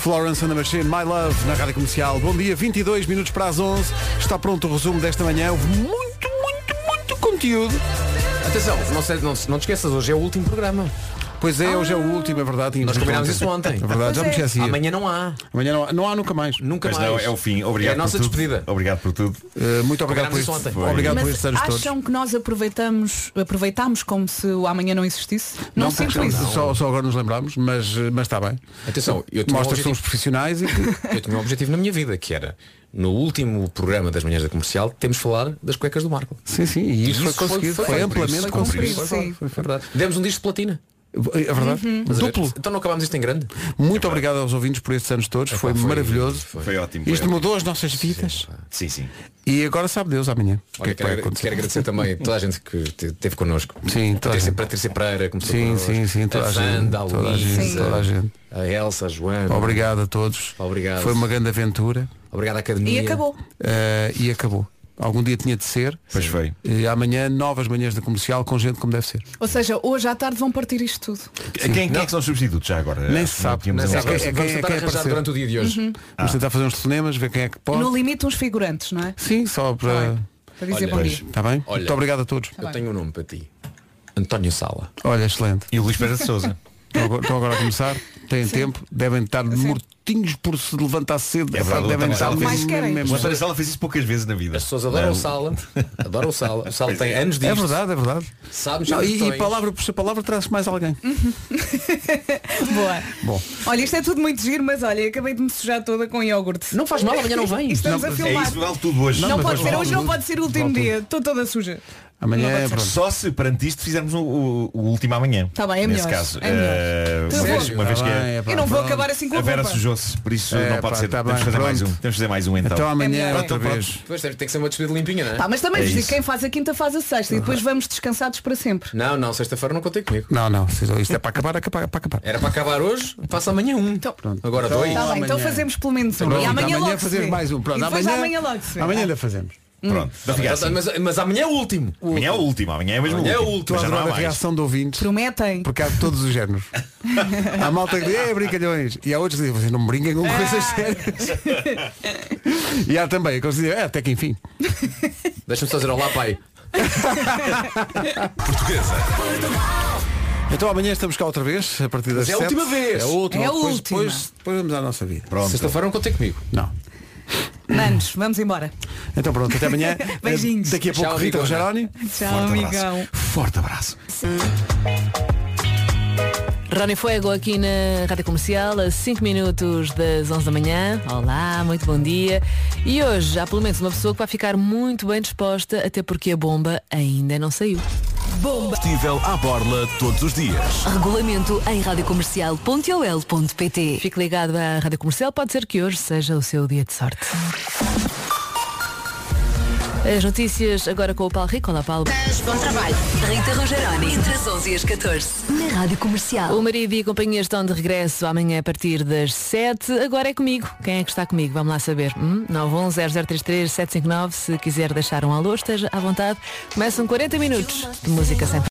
Florence and the Machine, My Love, na Rádio Comercial. Bom dia, 22 minutos para as 11. Está pronto o resumo desta manhã. Houve muito, muito, muito conteúdo. Atenção, não, não, não te esqueças, hoje é o último programa. Pois é, hoje é o último, é verdade. Nós combinámos isso ontem. É verdade, já me é. esqueci. Amanhã não há. Amanhã não há, não há nunca mais. Nunca Mas mais. não, é o fim. Obrigado É a nossa por tudo. despedida. Obrigado por tudo. Uh, muito obrigado por, isso este, ontem. obrigado por Mas estes anos todos. acham que nós aproveitamos, aproveitamos como se o amanhã não existisse? Não, porque sinto isso. Só, só agora nos lembramos, mas, mas está bem. Atenção, eu tinha um Mostra que somos profissionais e que Eu tinha um objetivo na minha vida, que era, no último programa das manhãs da comercial, temos de falar das cuecas do Marco. Sim, sim, e isso, foi conseguido, foi, foi amplamente foi conseguido. Foi, Sim. foi, foi verdade. Demos um disco de platina. É verdade. Ver, Duplo. Então não acabámos isto em grande. Muito obrigado aos ouvintes por estes anos todos, foi, foi- maravilhoso. Foi ótimo. foi Isto ótimo. mudou as nossas vidas. Sim, sim. E agora sabe Deus amanhã. Que Olha, é que vai quero, acontecer? quero agradecer também a toda a gente que te- teve connosco. Sim, toda a gente. Patrícia Pereira começou Sim, sim, sim, toda a gente. A Toda a gente, toda a gente. a Elsa, a Joana. Obrigado a todos. Obrigado. Foi uma grande aventura Obrigado à Academia. E acabou. uh, e acabou. Algum dia tinha de ser. Pois foi. E amanhã, novas manhãs da comercial com gente como deve ser. Ou seja, hoje à tarde vão partir isto tudo. Quem, quem é que são os substitutos já agora? Nem se sabe. Nem sabe. É quem- Vamos é tentar quem arranjar durante o dia de hoje. Uhum. Vamos tentar fazer uns telefonemas, ver quem é que pode. No limite uns figurantes, não é? Sim, só para. Para dizer Olha, bom dia. Está bem? Olha. Muito obrigado a todos. Eu tenho um nome para ti. António Sala. Olha, excelente. E o Luís Pereira de Souza. Estão agora, a começar, têm tempo, devem estar mortinhos por se levantar cedo. É verdade, o devem estar fez- querem. mesmo- O António Sala fez isso poucas vezes na vida. As pessoas adoram Não. o Sala. Adoram o Sala. O Sala tem anos É disto. verdade, é verdade. Sabe Não, já e, e palavra por ser palavra traz mais alguém. Boa. Bom, Olha, isto é tudo muito giro, mas olha, acabei de me sujar toda com iogurte. Não faz mal, amanhã não vem. Estamos Não, a é É filmar. isso, vale tudo hoje. Não, mas pode ser, hoje não pode ser o último dia. Estou toda suja. Amanhã é pronto. Só se perante isto fizermos o, o- o último amanhã. Tá bem, é Nesse melhor, caso. é melhor. Então uma vez, Tá que bem, é- é pá, Eu não vou pronto. acabar assim com a a Vera sujou-se, por isso É, não pá, pode ser. tá Temos que fazer mais pronto. um. Temos que fazer mais um então. Então amanhã melhor, outra é. vez. Depois tem que ser uma despedida limpinha, não é? Tá, mas também É vos digo, quem faz a quinta faz a sexta e depois vamos descansados para sempre. Não, não, sexta-feira não contei comigo. Não, não, isto é para acabar, é para acabar. Era para acabar hoje, passa amanhã um. Agora dois. Tá bem, então amanhã. fazemos pelo menos um. Pronto, e amanhã, logo fazemos vê. mais um. Pronto, e depois amanhã, amanhã amanhã ainda fazemos. Pronto, fica assim. Mas, mas amanhã é o último. Amanhã é o último, amanhã é mesmo Amanhã é o último. último. Estou a Mas já não há adorar a reação de ouvintes. Prometem. Porque há de todos os géneros. há malta que diz, é brincalhões. E há outros que dizem, vocês não me brinquem com coisas sérias. e há também aqueles que dizem, é, até que enfim. Deixa-me só dizer olá, pai. Portuguesa. Então amanhã estamos cá outra vez, a partir das Mas é a sete. última vez. É a última. É a depois, última. Depois, depois vamos à nossa vida. Pronto. Sexta-feira não contei comigo. Não. Manos, vamos embora. Então pronto, até amanhã. Beijinhos. Daqui a pouco Tchau, Rita. Rogeroni. Tchau, Forte abraço. amigão. Forte abraço. Rony Fuego aqui na Rádio Comercial, a 5 minutos das 11 da manhã. Olá, muito bom dia. E hoje há pelo menos uma pessoa que vai ficar muito bem disposta, até porque a bomba ainda não saiu. Combustível à borla todos os dias. Regulamento em radiocomercial.ol.pt Fique ligado à Rádio Comercial, pode ser que hoje seja o seu dia de sorte. As notícias agora com o Paulo Rico. Olá, Paulo. Bom trabalho. Rita Rogeroni, entre as 11 e as 14. Na Rádio Comercial. O marido e a companhia estão de regresso amanhã a partir das 7. Agora é comigo. Quem é que está comigo? Vamos lá saber. Hum? 910033759. Se quiser deixar um alô, esteja à vontade. Começam 40 minutos de música sempre.